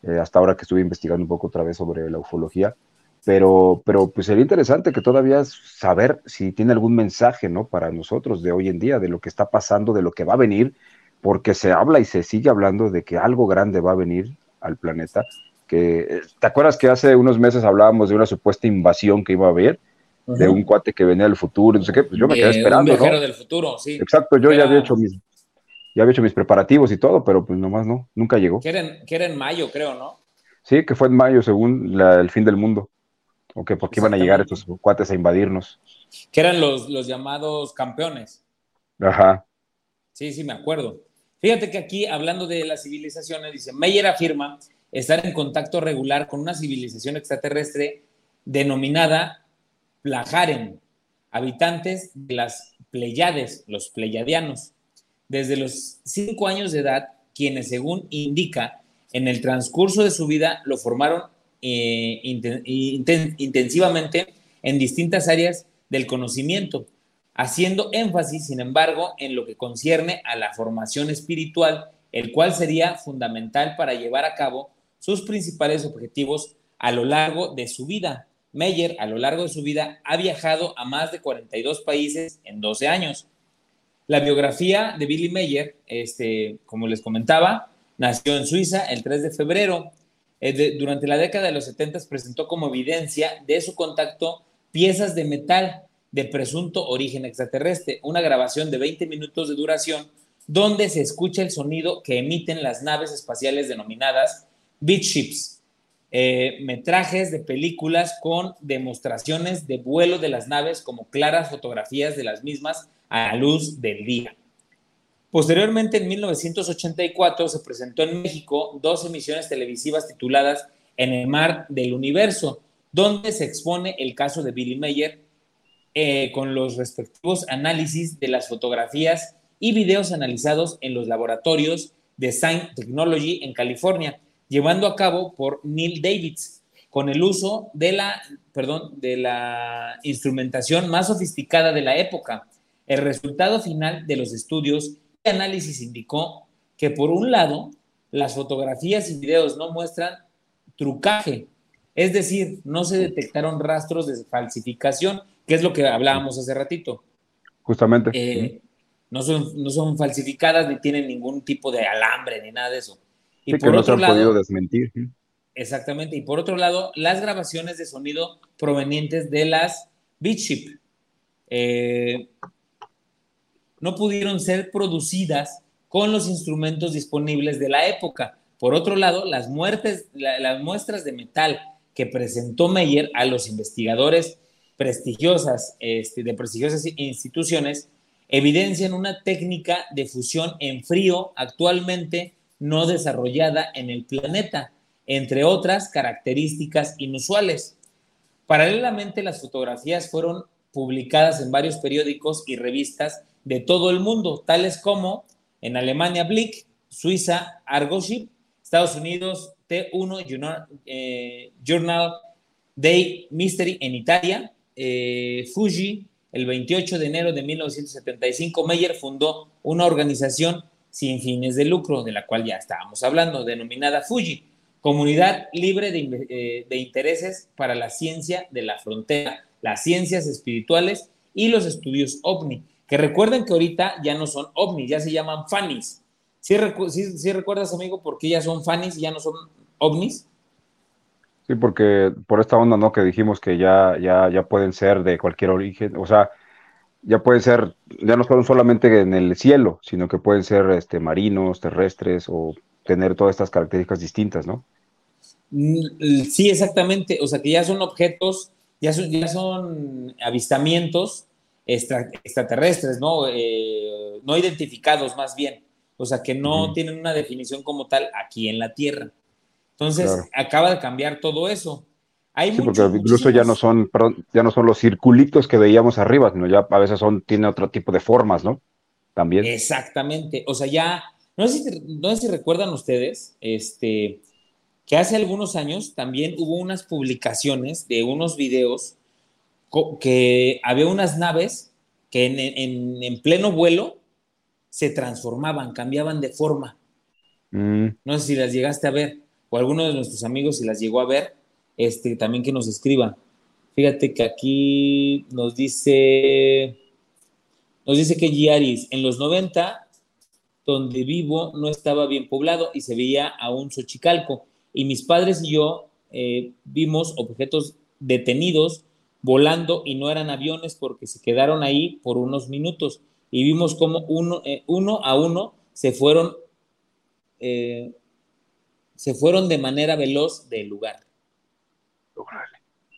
eh, hasta ahora que estuve investigando un poco otra vez sobre la ufología. Pero, pero pues sería interesante que todavía saber si tiene algún mensaje, ¿no? Para nosotros de hoy en día, de lo que está pasando, de lo que va a venir, porque se habla y se sigue hablando de que algo grande va a venir al planeta. Que, ¿Te acuerdas que hace unos meses hablábamos de una supuesta invasión que iba a haber? De un cuate que venía del futuro, no sé qué, pues yo me quedé esperando, Un viajero ¿no? del futuro, sí. Exacto, yo ya había hecho mis, ya había hecho mis preparativos y todo, pero pues nomás no, nunca llegó. Que era, en, que era en mayo, creo, ¿no? Sí, que fue en mayo, según la- el fin del mundo. O que porque iban a llegar estos cuates a invadirnos. Que eran los, los llamados campeones. Ajá. Sí, sí, me acuerdo. Fíjate que aquí, hablando de las civilizaciones, dice, Meyer afirma estar en contacto regular con una civilización extraterrestre denominada Plajaren, habitantes de las Pleiades, los pleiadianos. Desde los cinco años de edad, quienes, según indica, en el transcurso de su vida lo formaron eh, intensivamente en distintas áreas del conocimiento, haciendo énfasis, sin embargo, en lo que concierne a la formación espiritual, el cual sería fundamental para llevar a cabo sus principales objetivos a lo largo de su vida. Meyer, a lo largo de su vida, ha viajado a más de 42 países en 12 años. La biografía de Billy Meyer, este, como les comentaba, nació en Suiza el 3 de febrero. Eh, durante la década de los 70 presentó como evidencia de su contacto piezas de metal de presunto origen extraterrestre, una grabación de 20 minutos de duración donde se escucha el sonido que emiten las naves espaciales denominadas Beat Ships, eh, metrajes de películas con demostraciones de vuelo de las naves como claras fotografías de las mismas a la luz del día. Posteriormente, en 1984, se presentó en México dos emisiones televisivas tituladas En el mar del universo, donde se expone el caso de Billy Mayer eh, con los respectivos análisis de las fotografías y videos analizados en los laboratorios de Science Technology en California, llevando a cabo por Neil Davids, con el uso de la, perdón, de la instrumentación más sofisticada de la época. El resultado final de los estudios y análisis indicó que, por un lado, las fotografías y videos no muestran trucaje, es decir, no se detectaron rastros de falsificación, que es lo que hablábamos hace ratito. Justamente. Eh, no, son, no son falsificadas ni tienen ningún tipo de alambre ni nada de eso. Y por otro lado, podido desmentir. Exactamente. Y por otro lado, las grabaciones de sonido provenientes de las BitChip eh, no pudieron ser producidas con los instrumentos disponibles de la época. Por otro lado, las, muertes, las muestras de metal que presentó Meyer a los investigadores prestigiosas, este, de prestigiosas instituciones evidencian una técnica de fusión en frío actualmente no desarrollada en el planeta, entre otras características inusuales. Paralelamente, las fotografías fueron publicadas en varios periódicos y revistas de todo el mundo, tales como en Alemania Blick, Suiza Argoship, Estados Unidos T1 eh, Journal, Day Mystery en Italia, eh, Fuji, el 28 de enero de 1975, Meyer fundó una organización sin fines de lucro, de la cual ya estábamos hablando, denominada Fuji, Comunidad Libre de, eh, de Intereses para la Ciencia de la Frontera, las Ciencias Espirituales y los Estudios OVNI, que recuerden que ahorita ya no son OVNI, ya se llaman FANIS. ¿Sí, recuerdas, amigo, por qué ya son FANIS y ya no son ovnis? Sí, porque por esta onda, ¿no? Que dijimos que ya, ya, ya pueden ser de cualquier origen, o sea, ya pueden ser, ya no son solamente en el cielo, sino que pueden ser este, marinos, terrestres o tener todas estas características distintas, ¿no? Mm, sí, exactamente. O sea, que ya son objetos, ya son, ya son avistamientos extraterrestres, ¿no? Eh, no identificados más bien. O sea, que no tienen una definición como tal aquí en la Tierra. Entonces, acaba de cambiar todo eso. Hay sí, porque incluso ya no son, ya no son los circulitos que veíamos arriba, sino ya a veces son, tiene otro tipo de formas, ¿no? También. Exactamente. O sea, ya, no sé si, no sé si recuerdan ustedes, este, que hace algunos años también hubo unas publicaciones de unos videos que había unas naves que en, en pleno vuelo se transformaban, cambiaban de forma. Mm. No sé si las llegaste a ver o alguno de nuestros amigos si las llegó a ver, este, también que nos escriba. Fíjate que aquí nos dice, nos dice que Giaris, en los 90, donde vivo, no estaba bien poblado y se veía a un Xochicalco. Y mis padres y yo eh, vimos objetos detenidos volando y no eran aviones porque se quedaron ahí por unos minutos y vimos cómo uno, eh, a uno se fueron eh, se fueron de manera veloz del lugar.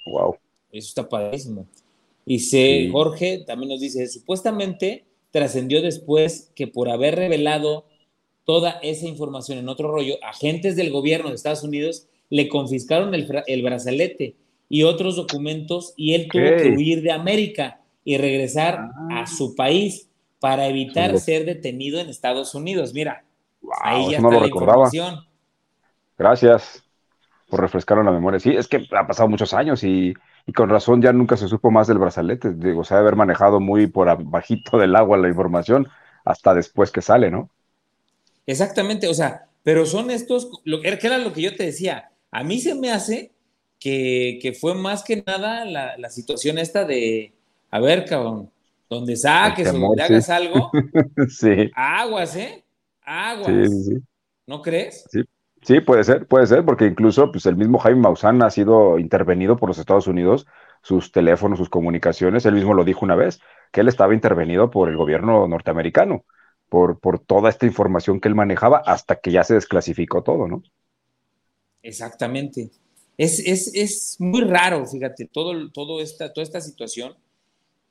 Wow. Eso está padrísimo. Y se, Jorge también nos dice, supuestamente trascendió después que por haber revelado toda esa información en otro rollo, agentes del gobierno de Estados Unidos le confiscaron el, brazalete y otros documentos y él tuvo que huir de América y regresar a ah. su país para evitar ser detenido en Estados Unidos. Mira, ahí ya está la información. Gracias por refrescar la memoria. Sí, es que ha pasado muchos años y, con razón ya nunca se supo más del brazalete. Digo, se ha haber manejado muy por abajito del agua la información hasta después que sale, ¿no? Exactamente, o sea, pero son estos, lo, que era lo que yo te decía, a mí se me hace que, fue más que nada la, situación esta de, a ver, cabrón, donde saques o donde hagas algo, sí. aguas, ¿eh? Aguas. Sí, ¿No crees? Sí. Sí, puede ser, puede ser, porque incluso pues, el mismo Jaime Maussan ha sido intervenido por los Estados Unidos, sus teléfonos, sus comunicaciones, él mismo lo dijo una vez, que él estaba intervenido por el gobierno norteamericano, por, por toda esta información que él manejaba hasta que ya se desclasificó todo, ¿no? Exactamente. Es, es, muy raro, fíjate, todo, todo esta, toda esta situación,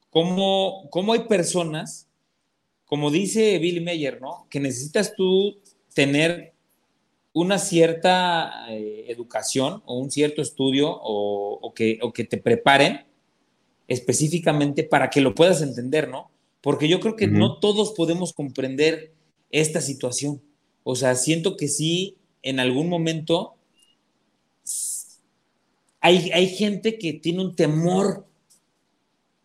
cómo, cómo hay personas, como dice Bill Meyer, ¿no? Que necesitas tú tener una cierta eh, educación o un cierto estudio o, que, que, te preparen específicamente para que lo puedas entender, ¿no? Porque yo creo que no todos podemos comprender esta situación. O sea, siento que sí, en algún momento hay, hay gente que tiene un temor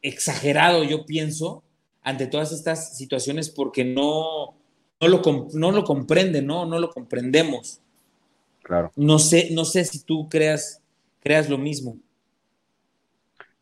exagerado, yo pienso, ante todas estas situaciones porque no, no lo, no lo comprende, ¿no? No lo comprendemos. Claro. No sé, no sé si tú creas, creas lo mismo.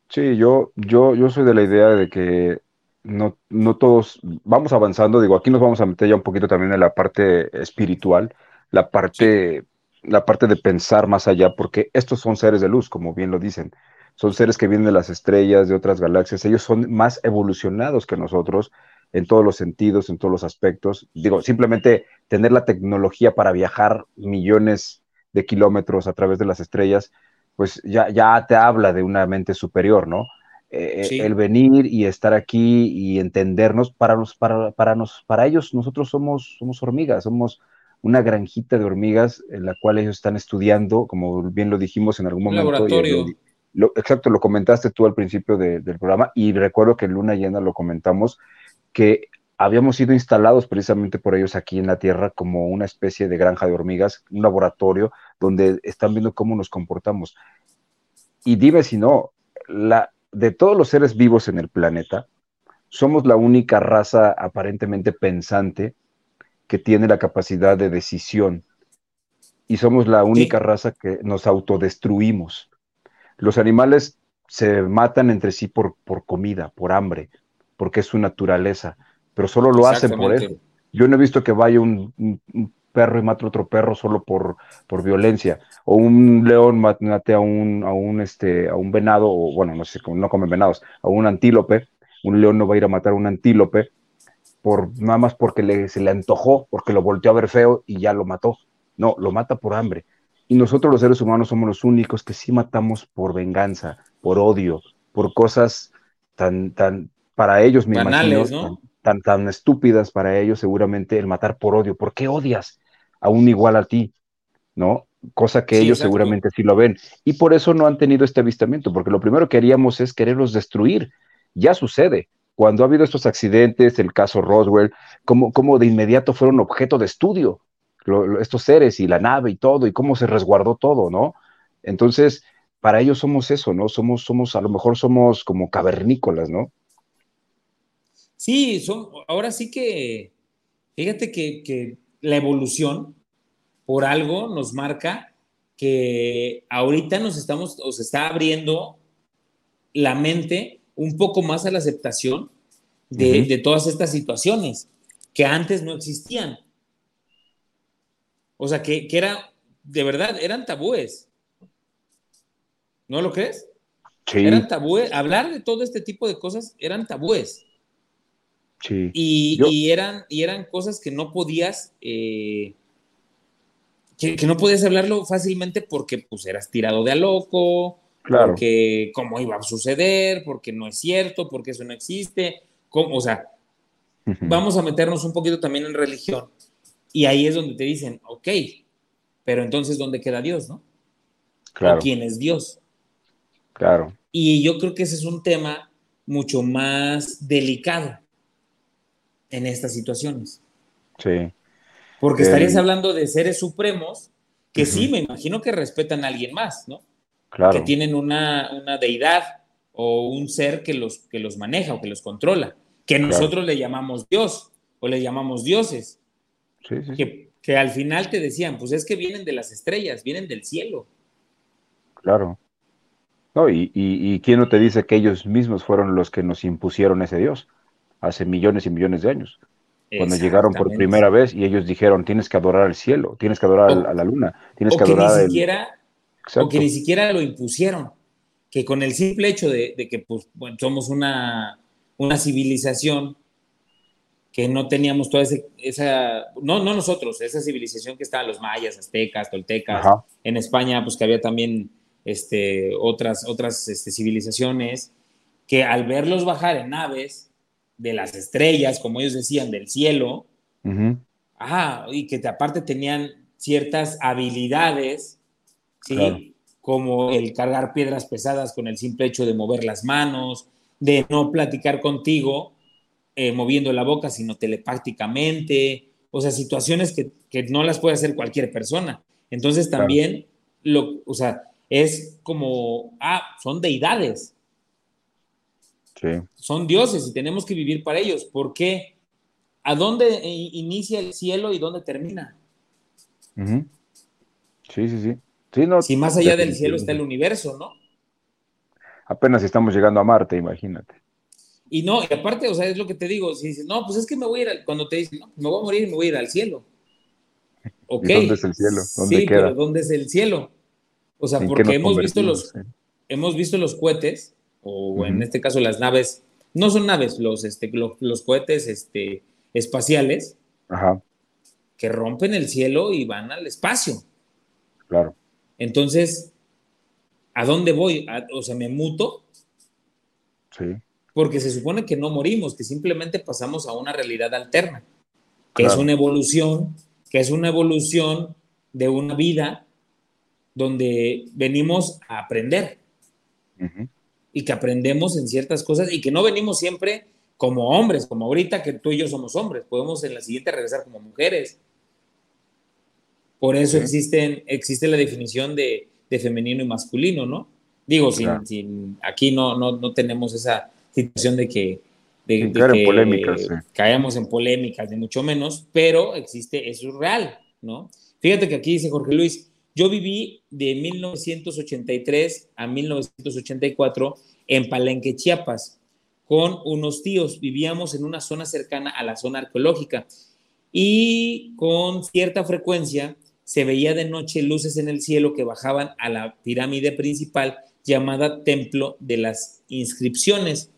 Sí, yo, yo, yo soy de la idea de que no, no todos vamos avanzando. Digo, aquí nos vamos a meter ya un poquito también en la parte espiritual, la parte, la parte de pensar más allá, porque estos son seres de luz, como bien lo dicen. Son seres que vienen de las estrellas, de otras galaxias. Ellos son más evolucionados que nosotros en todos los sentidos, en todos los aspectos. Digo, simplemente tener la tecnología para viajar millones de kilómetros a través de las estrellas, pues ya, ya te habla de una mente superior, ¿no? Eh, eh, el venir y estar aquí y entendernos, para, los, para, para, nos, para ellos nosotros somos, somos hormigas, somos una granjita de hormigas en la cual ellos están estudiando, como bien lo dijimos en algún momento. Laboratorio. exacto, lo comentaste tú al principio del programa y recuerdo que en Luna Llena lo comentamos, que habíamos sido instalados precisamente por ellos aquí en la Tierra como una especie de granja de hormigas, un laboratorio donde están viendo cómo nos comportamos. Y dime si no, la, de todos los seres vivos en el planeta, somos la única raza aparentemente pensante que tiene la capacidad de decisión y somos la única raza que nos autodestruimos. Los animales se matan entre sí por, por comida, por hambre, porque es su naturaleza, pero solo lo hacen por eso. Yo no he visto que vaya un, perro y mate a otro perro solo por, por violencia, o un león mate a un, a un, este, a un venado, o bueno, no sé, no comen venados, a un antílope, un león no va a ir a matar a un antílope por nada más porque se le antojó, porque lo volteó a ver feo y ya lo mató. No, lo mata por hambre. Y nosotros los seres humanos somos los únicos que sí matamos por venganza, por odio, por cosas tan, tan, para ellos, me imagino, tan, tan, estúpidas para ellos, seguramente el matar por odio. ¿Por qué odias a un igual a ti? ¿No? Cosa que ellos seguramente sí lo ven. Y por eso no han tenido este avistamiento, porque lo primero que haríamos es quererlos destruir. Ya sucede. Cuando ha habido estos accidentes, el caso Roswell, como, como de inmediato fueron objeto de estudio estos seres y la nave y todo, y cómo se resguardó todo, ¿no? Entonces, para ellos somos eso, ¿no? Somos, somos, a lo mejor somos como cavernícolas, ¿no? Sí, son, ahora sí que, fíjate que, la evolución por algo nos marca que ahorita nos estamos, o se está abriendo la mente un poco más a la aceptación de, todas estas situaciones que antes no existían. O sea, que, que, era, de verdad, eran tabúes. ¿No lo crees? Sí. Eran tabúes. Hablar de todo este tipo de cosas eran tabúes. Y, eran, y eran cosas que no podías, eh, que, no podías hablarlo fácilmente porque pues eras tirado de a loco, porque cómo iba a suceder, porque no es cierto, porque eso no existe, o sea, vamos a meternos un poquito también en religión. Y ahí es donde te dicen, ok, pero entonces, ¿dónde queda Dios, no? Claro. ¿O quién es Dios? Claro. Y yo creo que ese es un tema mucho más delicado en estas situaciones. Sí. Porque estarías Eh, hablando de seres supremos que sí, me imagino que respetan a alguien más, ¿no? Claro. Que tienen una, una deidad o un ser que los, que los maneja o que los controla, que Claro. nosotros le llamamos Dios o le llamamos dioses, Sí, sí, sí. que, que al final te decían, pues es que vienen de las estrellas, vienen del cielo. Claro. No, y, y, y quién no te dice que ellos mismos fueron los que nos impusieron ese Dios hace millones y millones de años. Cuando llegaron por primera vez y ellos dijeron, tienes que adorar al cielo, tienes que adorar O- a la luna, tienes O que que, ni adorar el... siquiera, o que ni siquiera lo impusieron, que con el simple hecho de, de que pues, bueno, somos una, una civilización que no teníamos toda ese- esa, no, no nosotros, esa civilización que estaban los mayas, aztecas, toltecas, Ajá. en España, pues que había también este, otras, otras este, civilizaciones, que al verlos bajar en naves de las estrellas, como ellos decían, del cielo, ajá, y que te- aparte tenían ciertas habilidades, ¿sí? Claro. Como el cargar piedras pesadas con el simple hecho de mover las manos, de no platicar contigo eh, moviendo la boca, sino telepáticamente, o sea, situaciones que, que no las puede hacer cualquier persona. Entonces Claro. también, lo, o sea, es como, ah, son deidades, Sí. son dioses y tenemos que vivir para ellos. ¿Por qué? ¿A dónde inicia el cielo y dónde termina? Sí, sí, sí. Sí, no, Si más allá del cielo está el universo, ¿no? Apenas estamos llegando a Marte, imagínate. Y no, y aparte, o sea, es lo que te digo, si dices, no, pues es que me voy a ir, al- cuando te dicen, no, me voy a morir y me voy a ir al cielo. Ok. ¿Y dónde es el cielo? ¿Dónde sí, queda? pero ¿dónde es el cielo? O sea, ¿En qué porque hemos visto los, hemos visto los cohetes, o en este caso las naves, no son naves, los, este, lo- los, cohetes este, espaciales Ajá, que rompen el cielo y van al espacio. claro. Entonces, ¿a dónde voy? ¿A- o sea, me muto Sí, porque se supone que no morimos, que simplemente pasamos a una realidad alterna, que es una evolución, que es una evolución de una vida donde venimos a aprender Ujú. Y que aprendemos en ciertas cosas y que no venimos siempre como hombres, como ahorita que tú y yo somos hombres, podemos en la siguiente regresar como mujeres. Por eso Sí. existen, existe la definición de, de femenino y masculino, ¿no? Digo, sin, Claro. sin- aquí no, no, no tenemos esa situación de que, de, de caer en que polémicas, sí. caemos en polémicas, ni mucho menos, pero existe, eso es real, ¿no? Fíjate que aquí dice Jorge Luis, yo viví de 1983 a 1984 en Palenque, Chiapas, con unos tíos. Vivíamos en una zona cercana a la zona arqueológica y con cierta frecuencia se veía de noche luces en el cielo que bajaban a la pirámide principal llamada Templo de las Inscripciones.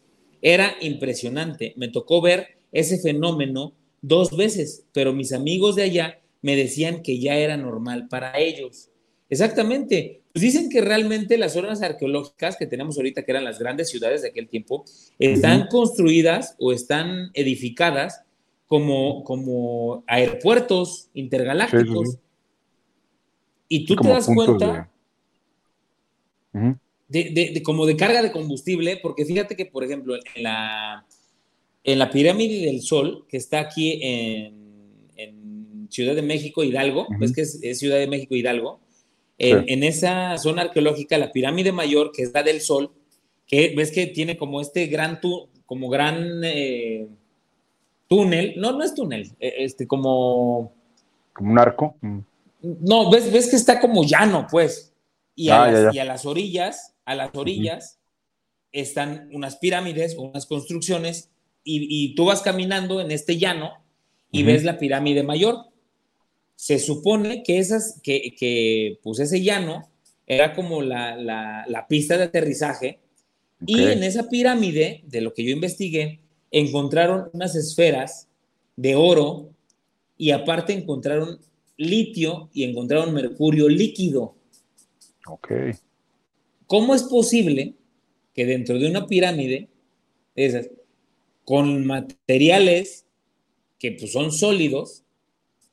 Era impresionante. Me tocó ver ese fenómeno dos veces, pero mis amigos de allá me decían que ya era normal para ellos. Exactamente. Pues dicen que realmente las zonas arqueológicas que tenemos ahorita, que eran las grandes ciudades de aquel tiempo, están construidas o están edificadas como, como aeropuertos intergalácticos. Sí, sí, sí. Y tú te das cuenta de- de, de- de- como de carga de combustible, porque fíjate que, por ejemplo, en la, en la pirámide del Sol, que está aquí en, en Ciudad de México, Hidalgo, ves que es, es Ciudad de México, Hidalgo, en, Sí. en esa zona arqueológica, la pirámide mayor, que es la del Sol, que ves que tiene como este gran, tu- como gran eh, túnel, no, no es túnel, eh, este, como, Como un arco. Mm. no, ves, ves que está como llano, pues, y a, Ah, las, ya. y a las orillas, a las orillas, están unas pirámides, unas construcciones, y, y tú vas caminando en este llano y ves la pirámide mayor. Se supone que esas, que, que pues ese llano era como la, la- la pista de aterrizaje, y en esa pirámide, de lo que yo investigué, encontraron unas esferas de oro y aparte encontraron litio y encontraron mercurio líquido. Ok. ¿Cómo es posible que dentro de una pirámide de esas, con materiales que pues, son sólidos,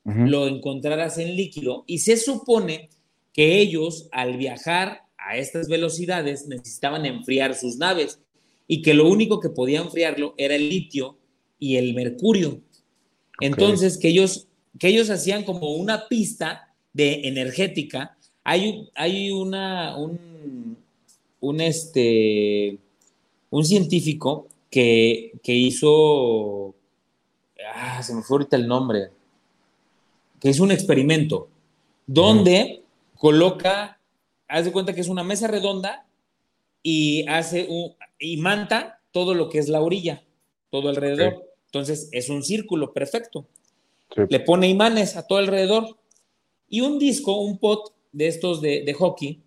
lo encontraras en líquido y se supone que ellos al viajar a estas velocidades necesitaban enfriar sus naves y que lo único que podía enfriarlo era el litio y el mercurio. Entonces, que, ellos, que ellos hacían como una pista de energética. Hay, hay una, un, un, este, un científico que, que hizo, ah, se me fue ahorita el nombre, que hizo un experimento donde coloca, haz de cuenta que es una mesa redonda y hace un, y manta todo lo que es la orilla, todo alrededor. Entonces es un círculo perfecto. Le pone imanes a todo alrededor y un disco, un pot de estos de, hockey,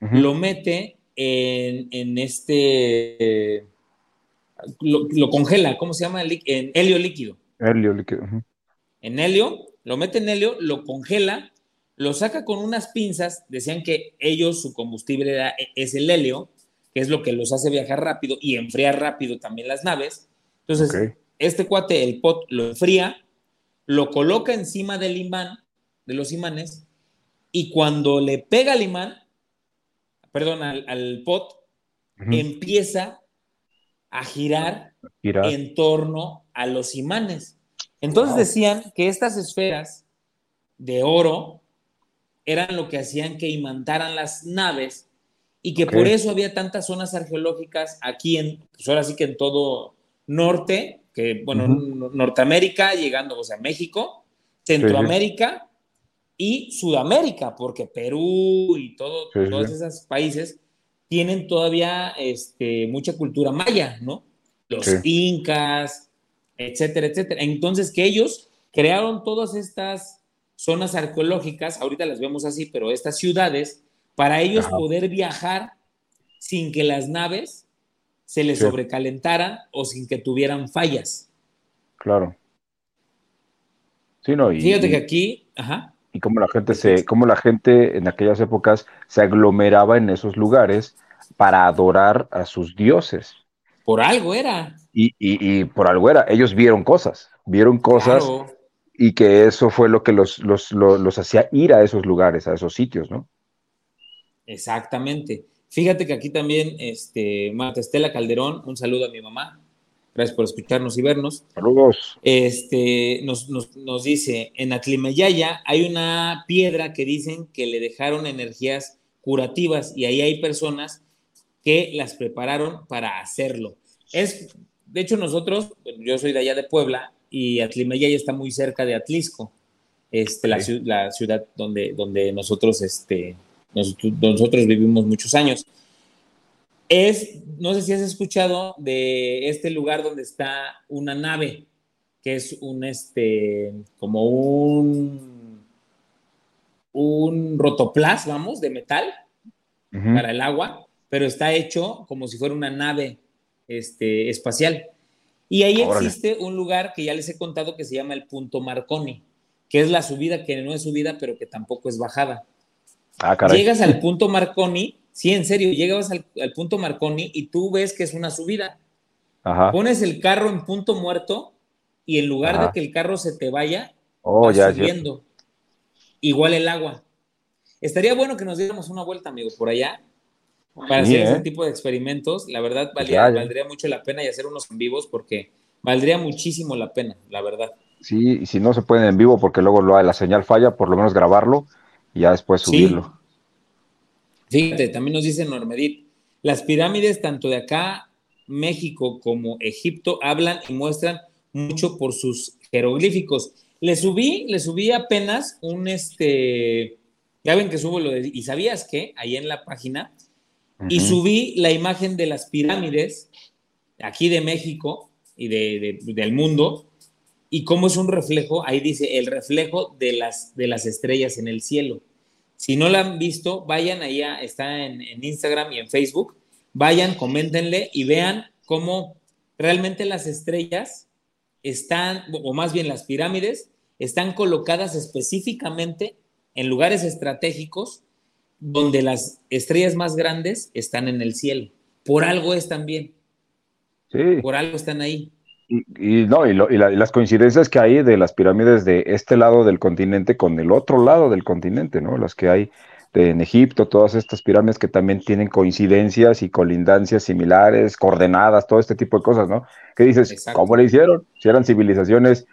lo mete en, este, lo, congela, ¿cómo se llama? En helio líquido. Helio líquido. En helio, lo mete en helio, lo congela, lo saca con unas pinzas, decían que ellos, su combustible era, es el helio, que es lo que los hace viajar rápido y enfriar rápido también las naves. Entonces, este cuate, el pot, lo enfría, lo coloca encima del imán, de los imanes, y cuando le pega al imán, perdón, al, pot, empieza a girar, en torno a los imanes. Entonces decían que estas esferas de oro eran lo que hacían que imantaran las naves y que por eso había tantas zonas arqueológicas aquí en, pues ahora sí que en todo norte, que bueno, Norteamérica, llegando, o sea, México, Centroamérica y Sudamérica, porque Perú y todo, todos esos países tienen todavía este, mucha cultura maya, ¿no? Los incas, etcétera, etcétera. Entonces, que ellos crearon todas estas zonas arqueológicas, ahorita las vemos así, pero estas ciudades, para ellos poder viajar sin que las naves se les sobrecalentaran o sin que tuvieran fallas. Claro. Sí, no, y, Fíjate que aquí, ajá. Y cómo la gente se, cómo la gente en aquellas épocas se aglomeraba en esos lugares para adorar a sus dioses. Por algo era. Y, por algo era. Ellos vieron cosas, vieron cosas y que eso fue lo que los, los, hacía ir a esos lugares, a esos sitios, ¿no? Exactamente. Fíjate que aquí también, este, Marta Estela Calderón, un saludo a mi mamá. Gracias por escucharnos y vernos. Saludos. Este, nos, nos dice, en Atlimeyaya hay una piedra que dicen que le dejaron energías curativas y ahí hay personas que las prepararon para hacerlo. Es, de hecho, nosotros, yo soy de allá de Puebla y Atlimeyay está muy cerca de Atlisco, este, la, la, ciudad donde, donde nosotros, este, nosotros, vivimos muchos años. Es, no sé si has escuchado de este lugar donde está una nave, que es un, este, como un, un rotoplas, vamos, de metal para el agua, pero está hecho como si fuera una nave este, espacial. Y ahí existe un lugar que ya les he contado que se llama el punto Marconi, que es la subida que no es subida, pero que tampoco es bajada. Ah, llegas al punto Marconi, sí, en serio, llegas al, punto Marconi y tú ves que es una subida. Pones el carro en punto muerto y en lugar de que el carro se te vaya, oh, ya, subiendo. Igual el agua. Estaría bueno que nos diéramos una vuelta, amigo, por allá para hacer ese ¿eh? tipo de experimentos, la verdad valdría mucho la pena y hacer unos en vivos porque valdría muchísimo la pena, la verdad. Sí, y si no se pueden en vivo porque luego la señal falla, por lo menos grabarlo y ya después subirlo. Fíjate, también nos dice Normedit, las pirámides tanto de acá, México como Egipto hablan y muestran mucho por sus jeroglíficos. Le subí, le subí apenas un este, ya ven que subo lo de, y sabías que ahí en la página y subí la imagen de las pirámides aquí de México y de, del mundo y cómo es un reflejo, ahí dice el reflejo de las, de las estrellas en el cielo. Si no la han visto, vayan allá, está en, en Instagram y en Facebook, vayan, coméntenle y vean cómo realmente las estrellas están, o más bien las pirámides, están colocadas específicamente en lugares estratégicos donde las estrellas más grandes están en el cielo. Por algo es también. Sí. Por algo están ahí. Y, no, y, las coincidencias que hay de las pirámides de este lado del continente con el otro lado del continente, ¿no? Las que hay en Egipto, todas estas pirámides que también tienen coincidencias y colindancias similares, coordenadas, todo este tipo de cosas, ¿no? ¿Qué dices? ¿Cómo le hicieron? Si eran civilizaciones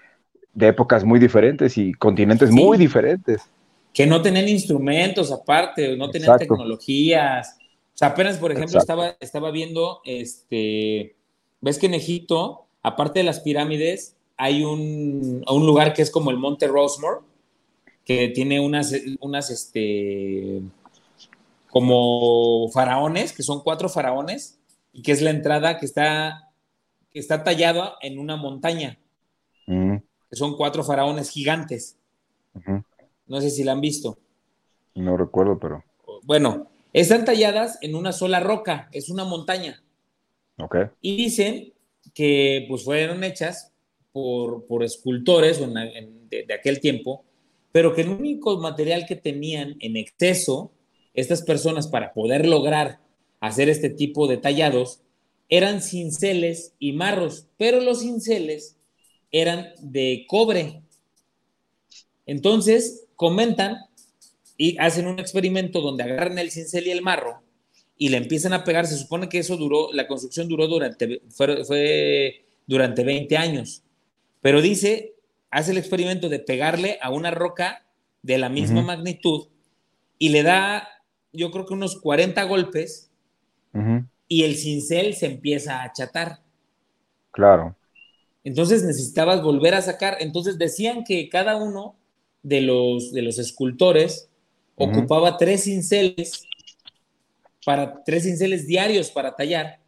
de épocas muy diferentes y continentes muy diferentes. Que no tenían instrumentos aparte, no tenían tecnologías. O sea, apenas, por ejemplo, estaba, estaba viendo, este, ves que en Egipto, aparte de las pirámides, hay un, un lugar que es como el Monte Rosemore, que tiene unas, unas, este, como faraones, que son cuatro faraones, y que es la entrada que está, que está tallada en una montaña. Que son cuatro faraones gigantes. No sé si la han visto. No recuerdo, pero. Bueno, están talladas en una sola roca, es una montaña. Ok. Y dicen que pues fueron hechas por, por escultores de, aquel tiempo pero que el único material que tenían en exceso estas personas para poder lograr hacer este tipo de tallados eran cinceles y marros, pero los cinceles eran de cobre. Entonces, comentan y hacen un experimento donde agarran el cincel y el marro y le empiezan a pegar. Se supone que eso duró, la construcción duró durante, fue, fue durante 20 años. Pero dice hace el experimento de pegarle a una roca de la misma magnitud y le da, yo creo que unos 40 golpes y el cincel se empieza a achatar. Claro. Entonces necesitabas volver a sacar. Entonces decían que cada uno de los, de los escultores ocupaba tres cinceles para tres cinceles diarios para tallar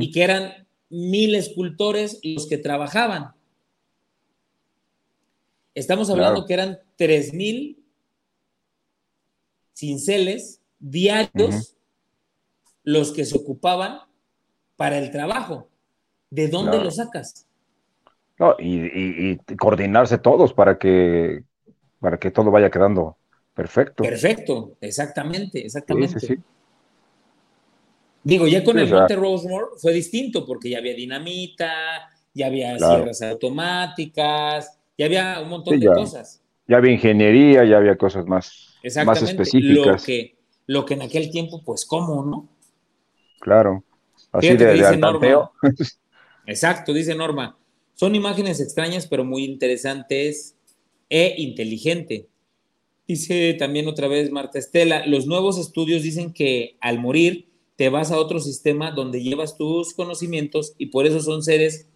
y que eran mil escultores los que trabajaban. Estamos hablando que eran 3.000 cinceles diarios los que se ocupaban para el trabajo. ¿De dónde lo sacas? No, y, coordinarse todos para que, para que todo vaya quedando perfecto. Perfecto, exactamente, exactamente. Digo, ya con el Monte Rosemore fue distinto porque ya había dinamita, ya había sierras automáticas, ya había un montón de cosas. Ya había ingeniería, ya había cosas más, más específicas. Lo que, lo que en aquel tiempo, pues, ¿cómo, no? Claro. Así de, de Exacto, dice Norma. Son imágenes extrañas, pero muy interesantes e inteligente. Dice también otra vez Marta Estela, los nuevos estudios dicen que al morir te vas a otro sistema donde llevas tus conocimientos y por eso son seres,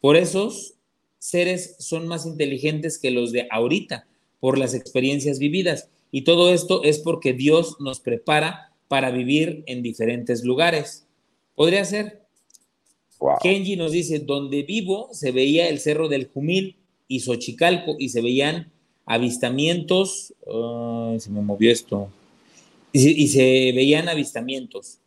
por esos seres son más inteligentes que los de ahorita por las experiencias vividas. Y todo esto es porque Dios nos prepara para vivir en diferentes lugares. Podría ser. Kenji nos dice, donde vivo se veía el Cerro del Jumil y Xochicalco y se veían avistamientos, se me movió esto, y, se veían avistamientos.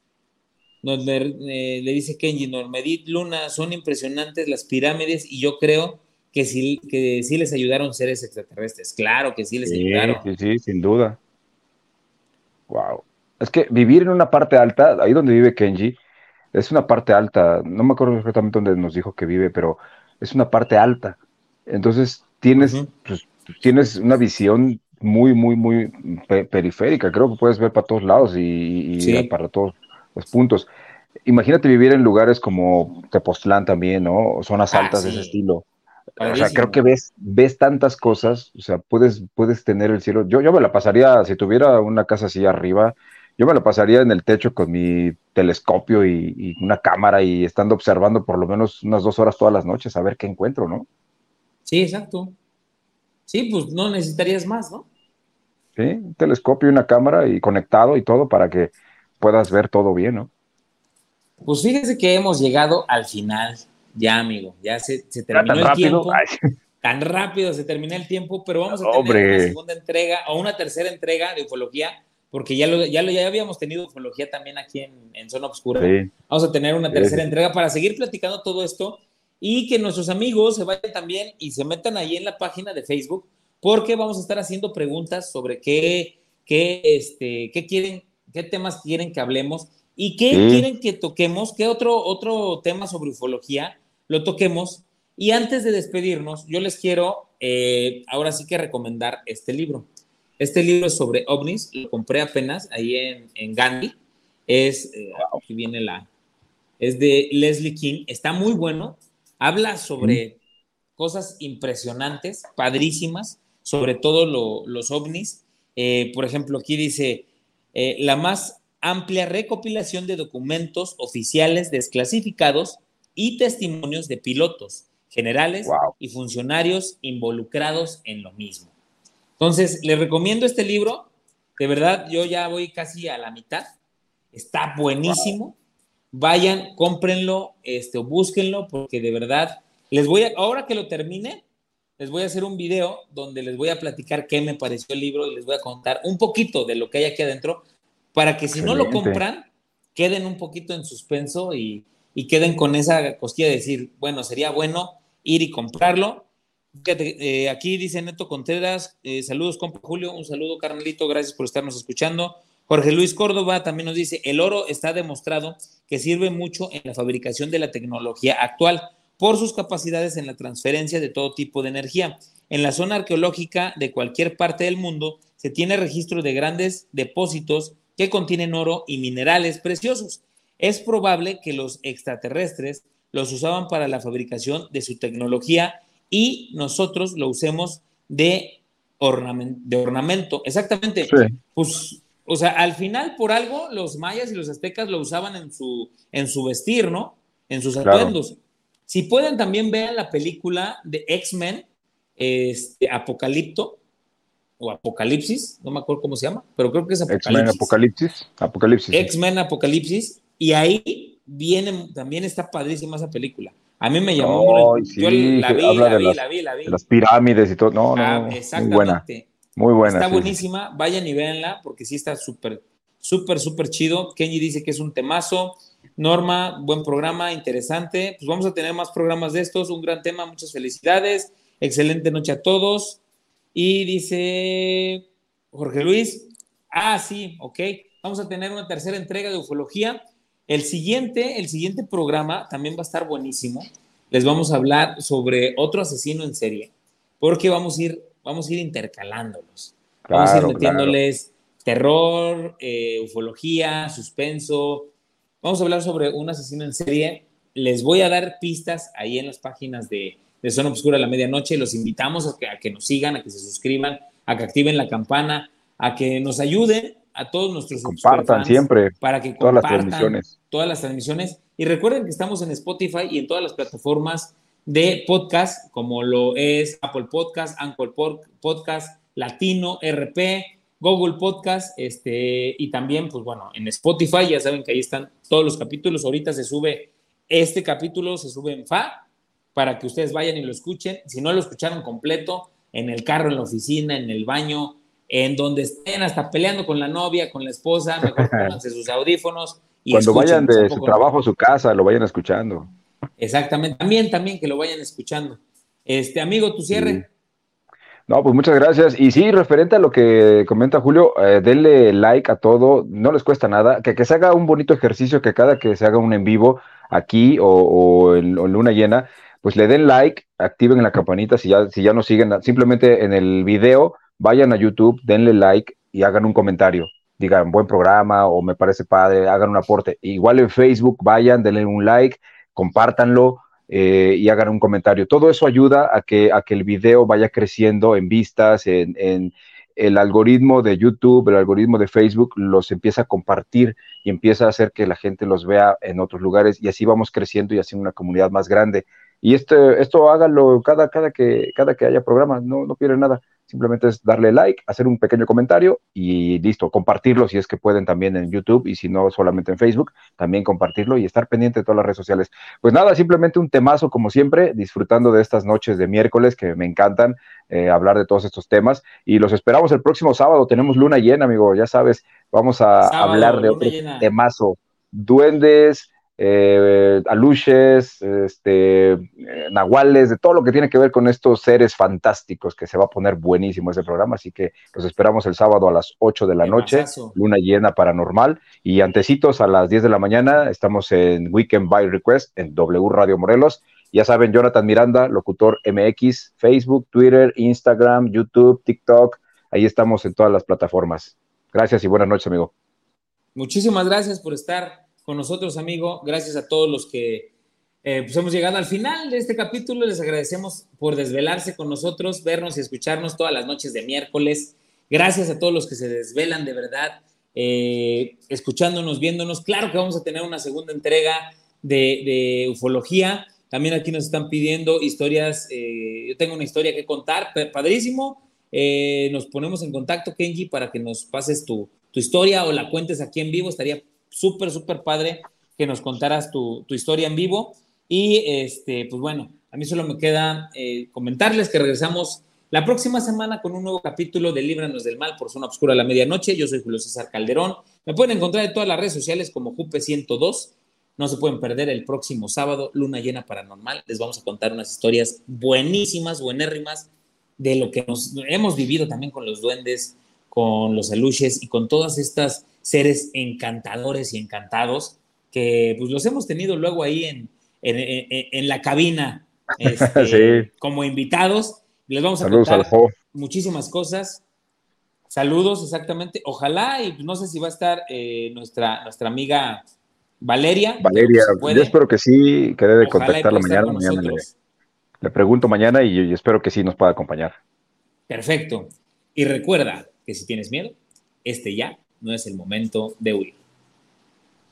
Eh, le dice Kenji, Normedit Luna, son impresionantes las pirámides y yo creo que sí, que sí les ayudaron seres extraterrestres. Claro que sí les ayudaron. Sí, sí, sin duda. Wow. Es que vivir en una parte alta, ahí donde vive Kenji, es una parte alta. No me acuerdo exactamente dónde nos dijo que vive, pero es una parte alta. Entonces tienes, pues, tienes una visión muy, muy, muy periférica. Creo que puedes ver para todos lados y, para todos los puntos. Imagínate vivir en lugares como Tepoztlán también, ¿no? Zonas ah, altas de ese estilo. O sea, creo que ves, ves tantas cosas, o sea, puedes, puedes tener el cielo. Yo, yo me la pasaría, si tuviera una casa así arriba, yo me la pasaría en el techo con mi telescopio y, una cámara y estando observando por lo menos unas dos horas todas las noches a ver qué encuentro, ¿no? Sí, exacto. Sí, pues no necesitarías más, ¿no? Sí, un telescopio y una cámara y conectado y todo para que puedas ver todo bien, ¿no? Pues fíjese que hemos llegado al final ya, amigo, ya se, terminó el tiempo. Tan rápido se terminó el tiempo, pero vamos a tener una segunda entrega o una tercera entrega de ufología, porque ya lo, ya lo ya habíamos tenido ufología también aquí en, Zona Oscura. Vamos a tener una tercera entrega para seguir platicando todo esto y que nuestros amigos se vayan también y se metan ahí en la página de Facebook, porque vamos a estar haciendo preguntas sobre qué, qué, este, qué quieren, qué temas quieren que hablemos y qué quieren que toquemos, qué otro, otro tema sobre ufología lo toquemos. Y antes de despedirnos, yo les quiero eh, ahora sí que recomendar este libro. Este libro es sobre ovnis, lo compré apenas ahí en, Gandhi. Es, eh, aquí viene la, es de Leslie King, está muy bueno, habla sobre cosas impresionantes, padrísimas, sobre todo los ovnis. Eh, por ejemplo, aquí dice, la más amplia recopilación de documentos oficiales desclasificados y testimonios de pilotos, generales y funcionarios involucrados en lo mismo. Entonces, les recomiendo este libro. De verdad, yo ya voy casi a la mitad. Está buenísimo. Vayan, cómprenlo, este, o búsquenlo, porque de verdad, les voy a, ahora que lo termine, les voy a hacer un video donde les voy a platicar qué me pareció el libro y les voy a contar un poquito de lo que hay aquí adentro, para que si no lo compran, queden un poquito en suspenso y, y queden con esa cosquilla de decir, bueno, sería bueno ir y comprarlo. Eh, aquí dice Neto Contreras, eh, saludos compa Julio, un saludo carnalito, gracias por estarnos escuchando. Jorge Luis Córdoba también nos dice, el oro está demostrado que sirve mucho en la fabricación de la tecnología actual por sus capacidades en la transferencia de todo tipo de energía. En la zona arqueológica de cualquier parte del mundo se tiene registro de grandes depósitos que contienen oro y minerales preciosos. Es probable que los extraterrestres los usaban para la fabricación de su tecnología y nosotros lo usemos de, ornamento, de ornamento. Exactamente. Pues, o sea, al final, por algo, los mayas y los aztecas lo usaban en su, en su vestir, ¿no? En sus atuendos. Si pueden, también vean la película de X-Men, este, Apocalipto, o Apocalipsis, no me acuerdo cómo se llama, pero creo que es Apocalipsis. X-Men Apocalipsis. Apocalipsis. X-Men Apocalipsis, y ahí viene, también está padrísima esa película. A mí me llamó. yo la vi, la vi, la vi, la vi, las pirámides y todo. No, no, ah, muy buena. Muy buena. Está buenísima. Vayan y véanla porque sí está súper, súper, súper chido. Kenny dice que es un temazo. Norma, buen programa, interesante. Pues vamos a tener más programas de estos. Un gran tema. Muchas felicidades. Excelente noche a todos. Y dice Jorge Luis. Ah, sí, ok. Vamos a tener una tercera entrega de ufología el siguiente, el siguiente programa también va a estar buenísimo. Les vamos a hablar sobre otro asesino en serie, porque vamos a ir, vamos a ir intercalándolos. vamos a ir metiéndoles terror, eh, ufología, suspenso. Vamos a hablar sobre un asesino en serie. Les voy a dar pistas ahí en las páginas de, de Zona Obscura a la Medianoche. Los invitamos a que, a que nos sigan, a que se suscriban, a que activen la campana, a que nos ayuden a todos nuestros compartan siempre para que todas las transmisiones. Todas las transmisiones. Y recuerden que estamos en Spotify y en todas las plataformas de podcast, como lo es Apple Podcast, Anchor Podcast, Latino, RP, Google Podcast, este, y también, pues bueno, en Spotify, ya saben que ahí están todos los capítulos. Ahorita se sube este capítulo, se sube en FA, para que ustedes vayan y lo escuchen. Si no lo escucharon completo, en el carro, en la oficina, en el baño, en donde estén hasta peleando con la novia, con la esposa, mejor pónganse sus audífonos. Y Cuando vayan de su trabajo a su casa, lo vayan escuchando. Exactamente, también, también que lo vayan escuchando. Este, amigo, tu cierre. No, pues muchas gracias. Y sí, referente a lo que comenta Julio, eh, denle like a todo, no les cuesta nada, que, que se haga un bonito ejercicio, que cada que se haga un en vivo aquí o, en, en, luna llena, pues le den like, activen la campanita si ya, si ya no siguen, simplemente en el video vayan a YouTube, denle like y hagan un comentario. Digan, buen programa o me parece padre, hagan un aporte. Igual en Facebook, vayan, denle un like, compártanlo eh, y hagan un comentario. Todo eso ayuda a que, a que el video vaya creciendo en vistas, en, el algoritmo de YouTube, el algoritmo de Facebook los empieza a compartir y empieza a hacer que la gente los vea en otros lugares y así vamos creciendo y haciendo una comunidad más grande. Y este, esto háganlo cada, cada, que, cada que haya programa, no, no pierden nada. Simplemente es darle like, hacer un pequeño comentario y listo, compartirlo si es que pueden también en YouTube y si no solamente en Facebook, también compartirlo y estar pendiente de todas las redes sociales. Pues nada, simplemente un temazo como siempre, disfrutando de estas noches de miércoles que me encantan eh, hablar de todos estos temas y los esperamos el próximo sábado. Tenemos luna llena, amigo, ya sabes, vamos a hablar de otro temazo. Duendes, eh, aluches, este, eh, nahuales, de todo lo que tiene que ver con estos seres fantásticos, que se va a poner buenísimo ese programa. Así que los esperamos el sábado a las 8 de la noche, luna llena paranormal. Y antecitos a las 10 de la mañana estamos en Weekend by Request en W Radio Morelos. Ya saben, Jonathan Miranda, locutor MX, Facebook, Twitter, Instagram, YouTube, TikTok. Ahí estamos en todas las plataformas. Gracias y buenas noches, amigo. Muchísimas gracias por estar con nosotros, amigo. Gracias a todos los que eh, pues hemos llegado al final de este capítulo. Les agradecemos por desvelarse con nosotros, vernos y escucharnos todas las noches de miércoles. Gracias a todos los que se desvelan de verdad, eh, escuchándonos, viéndonos. Claro que vamos a tener una segunda entrega de, ufología. También aquí nos están pidiendo historias. Eh, yo tengo una historia que contar, padrísimo. nos ponemos en contacto, Kenji, para que nos pases tu, tu historia o la cuentes aquí en vivo. Estaría súper, súper padre que nos contaras tu, tu, historia en vivo. Y este, pues bueno, a mí solo me queda eh, comentarles que regresamos la próxima semana con un nuevo capítulo de Líbranos del Mal por Zona Obscura a la Medianoche. Yo soy Julio César Calderón. Me pueden encontrar en todas las redes sociales como Jupe102. No se pueden perder el próximo sábado, Luna Llena Paranormal. Les vamos a contar unas historias buenísimas, buenérrimas, de lo que nos hemos vivido también con los duendes, con los aluches y con todas estas seres encantadores y encantados que pues los hemos tenido luego ahí en, en, la cabina este, como invitados. Les vamos a contar muchísimas cosas. Saludos, exactamente. Ojalá, y no sé si va a estar eh, nuestra, nuestra amiga Valeria. Valeria, yo espero que sí, que debe contactarla mañana. mañana le, pregunto mañana y espero que sí nos pueda acompañar. Perfecto. Y recuerda, que si tienes miedo, este ya no es el momento de huir.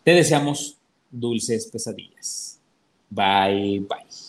Te deseamos dulces pesadillas. Bye, bye.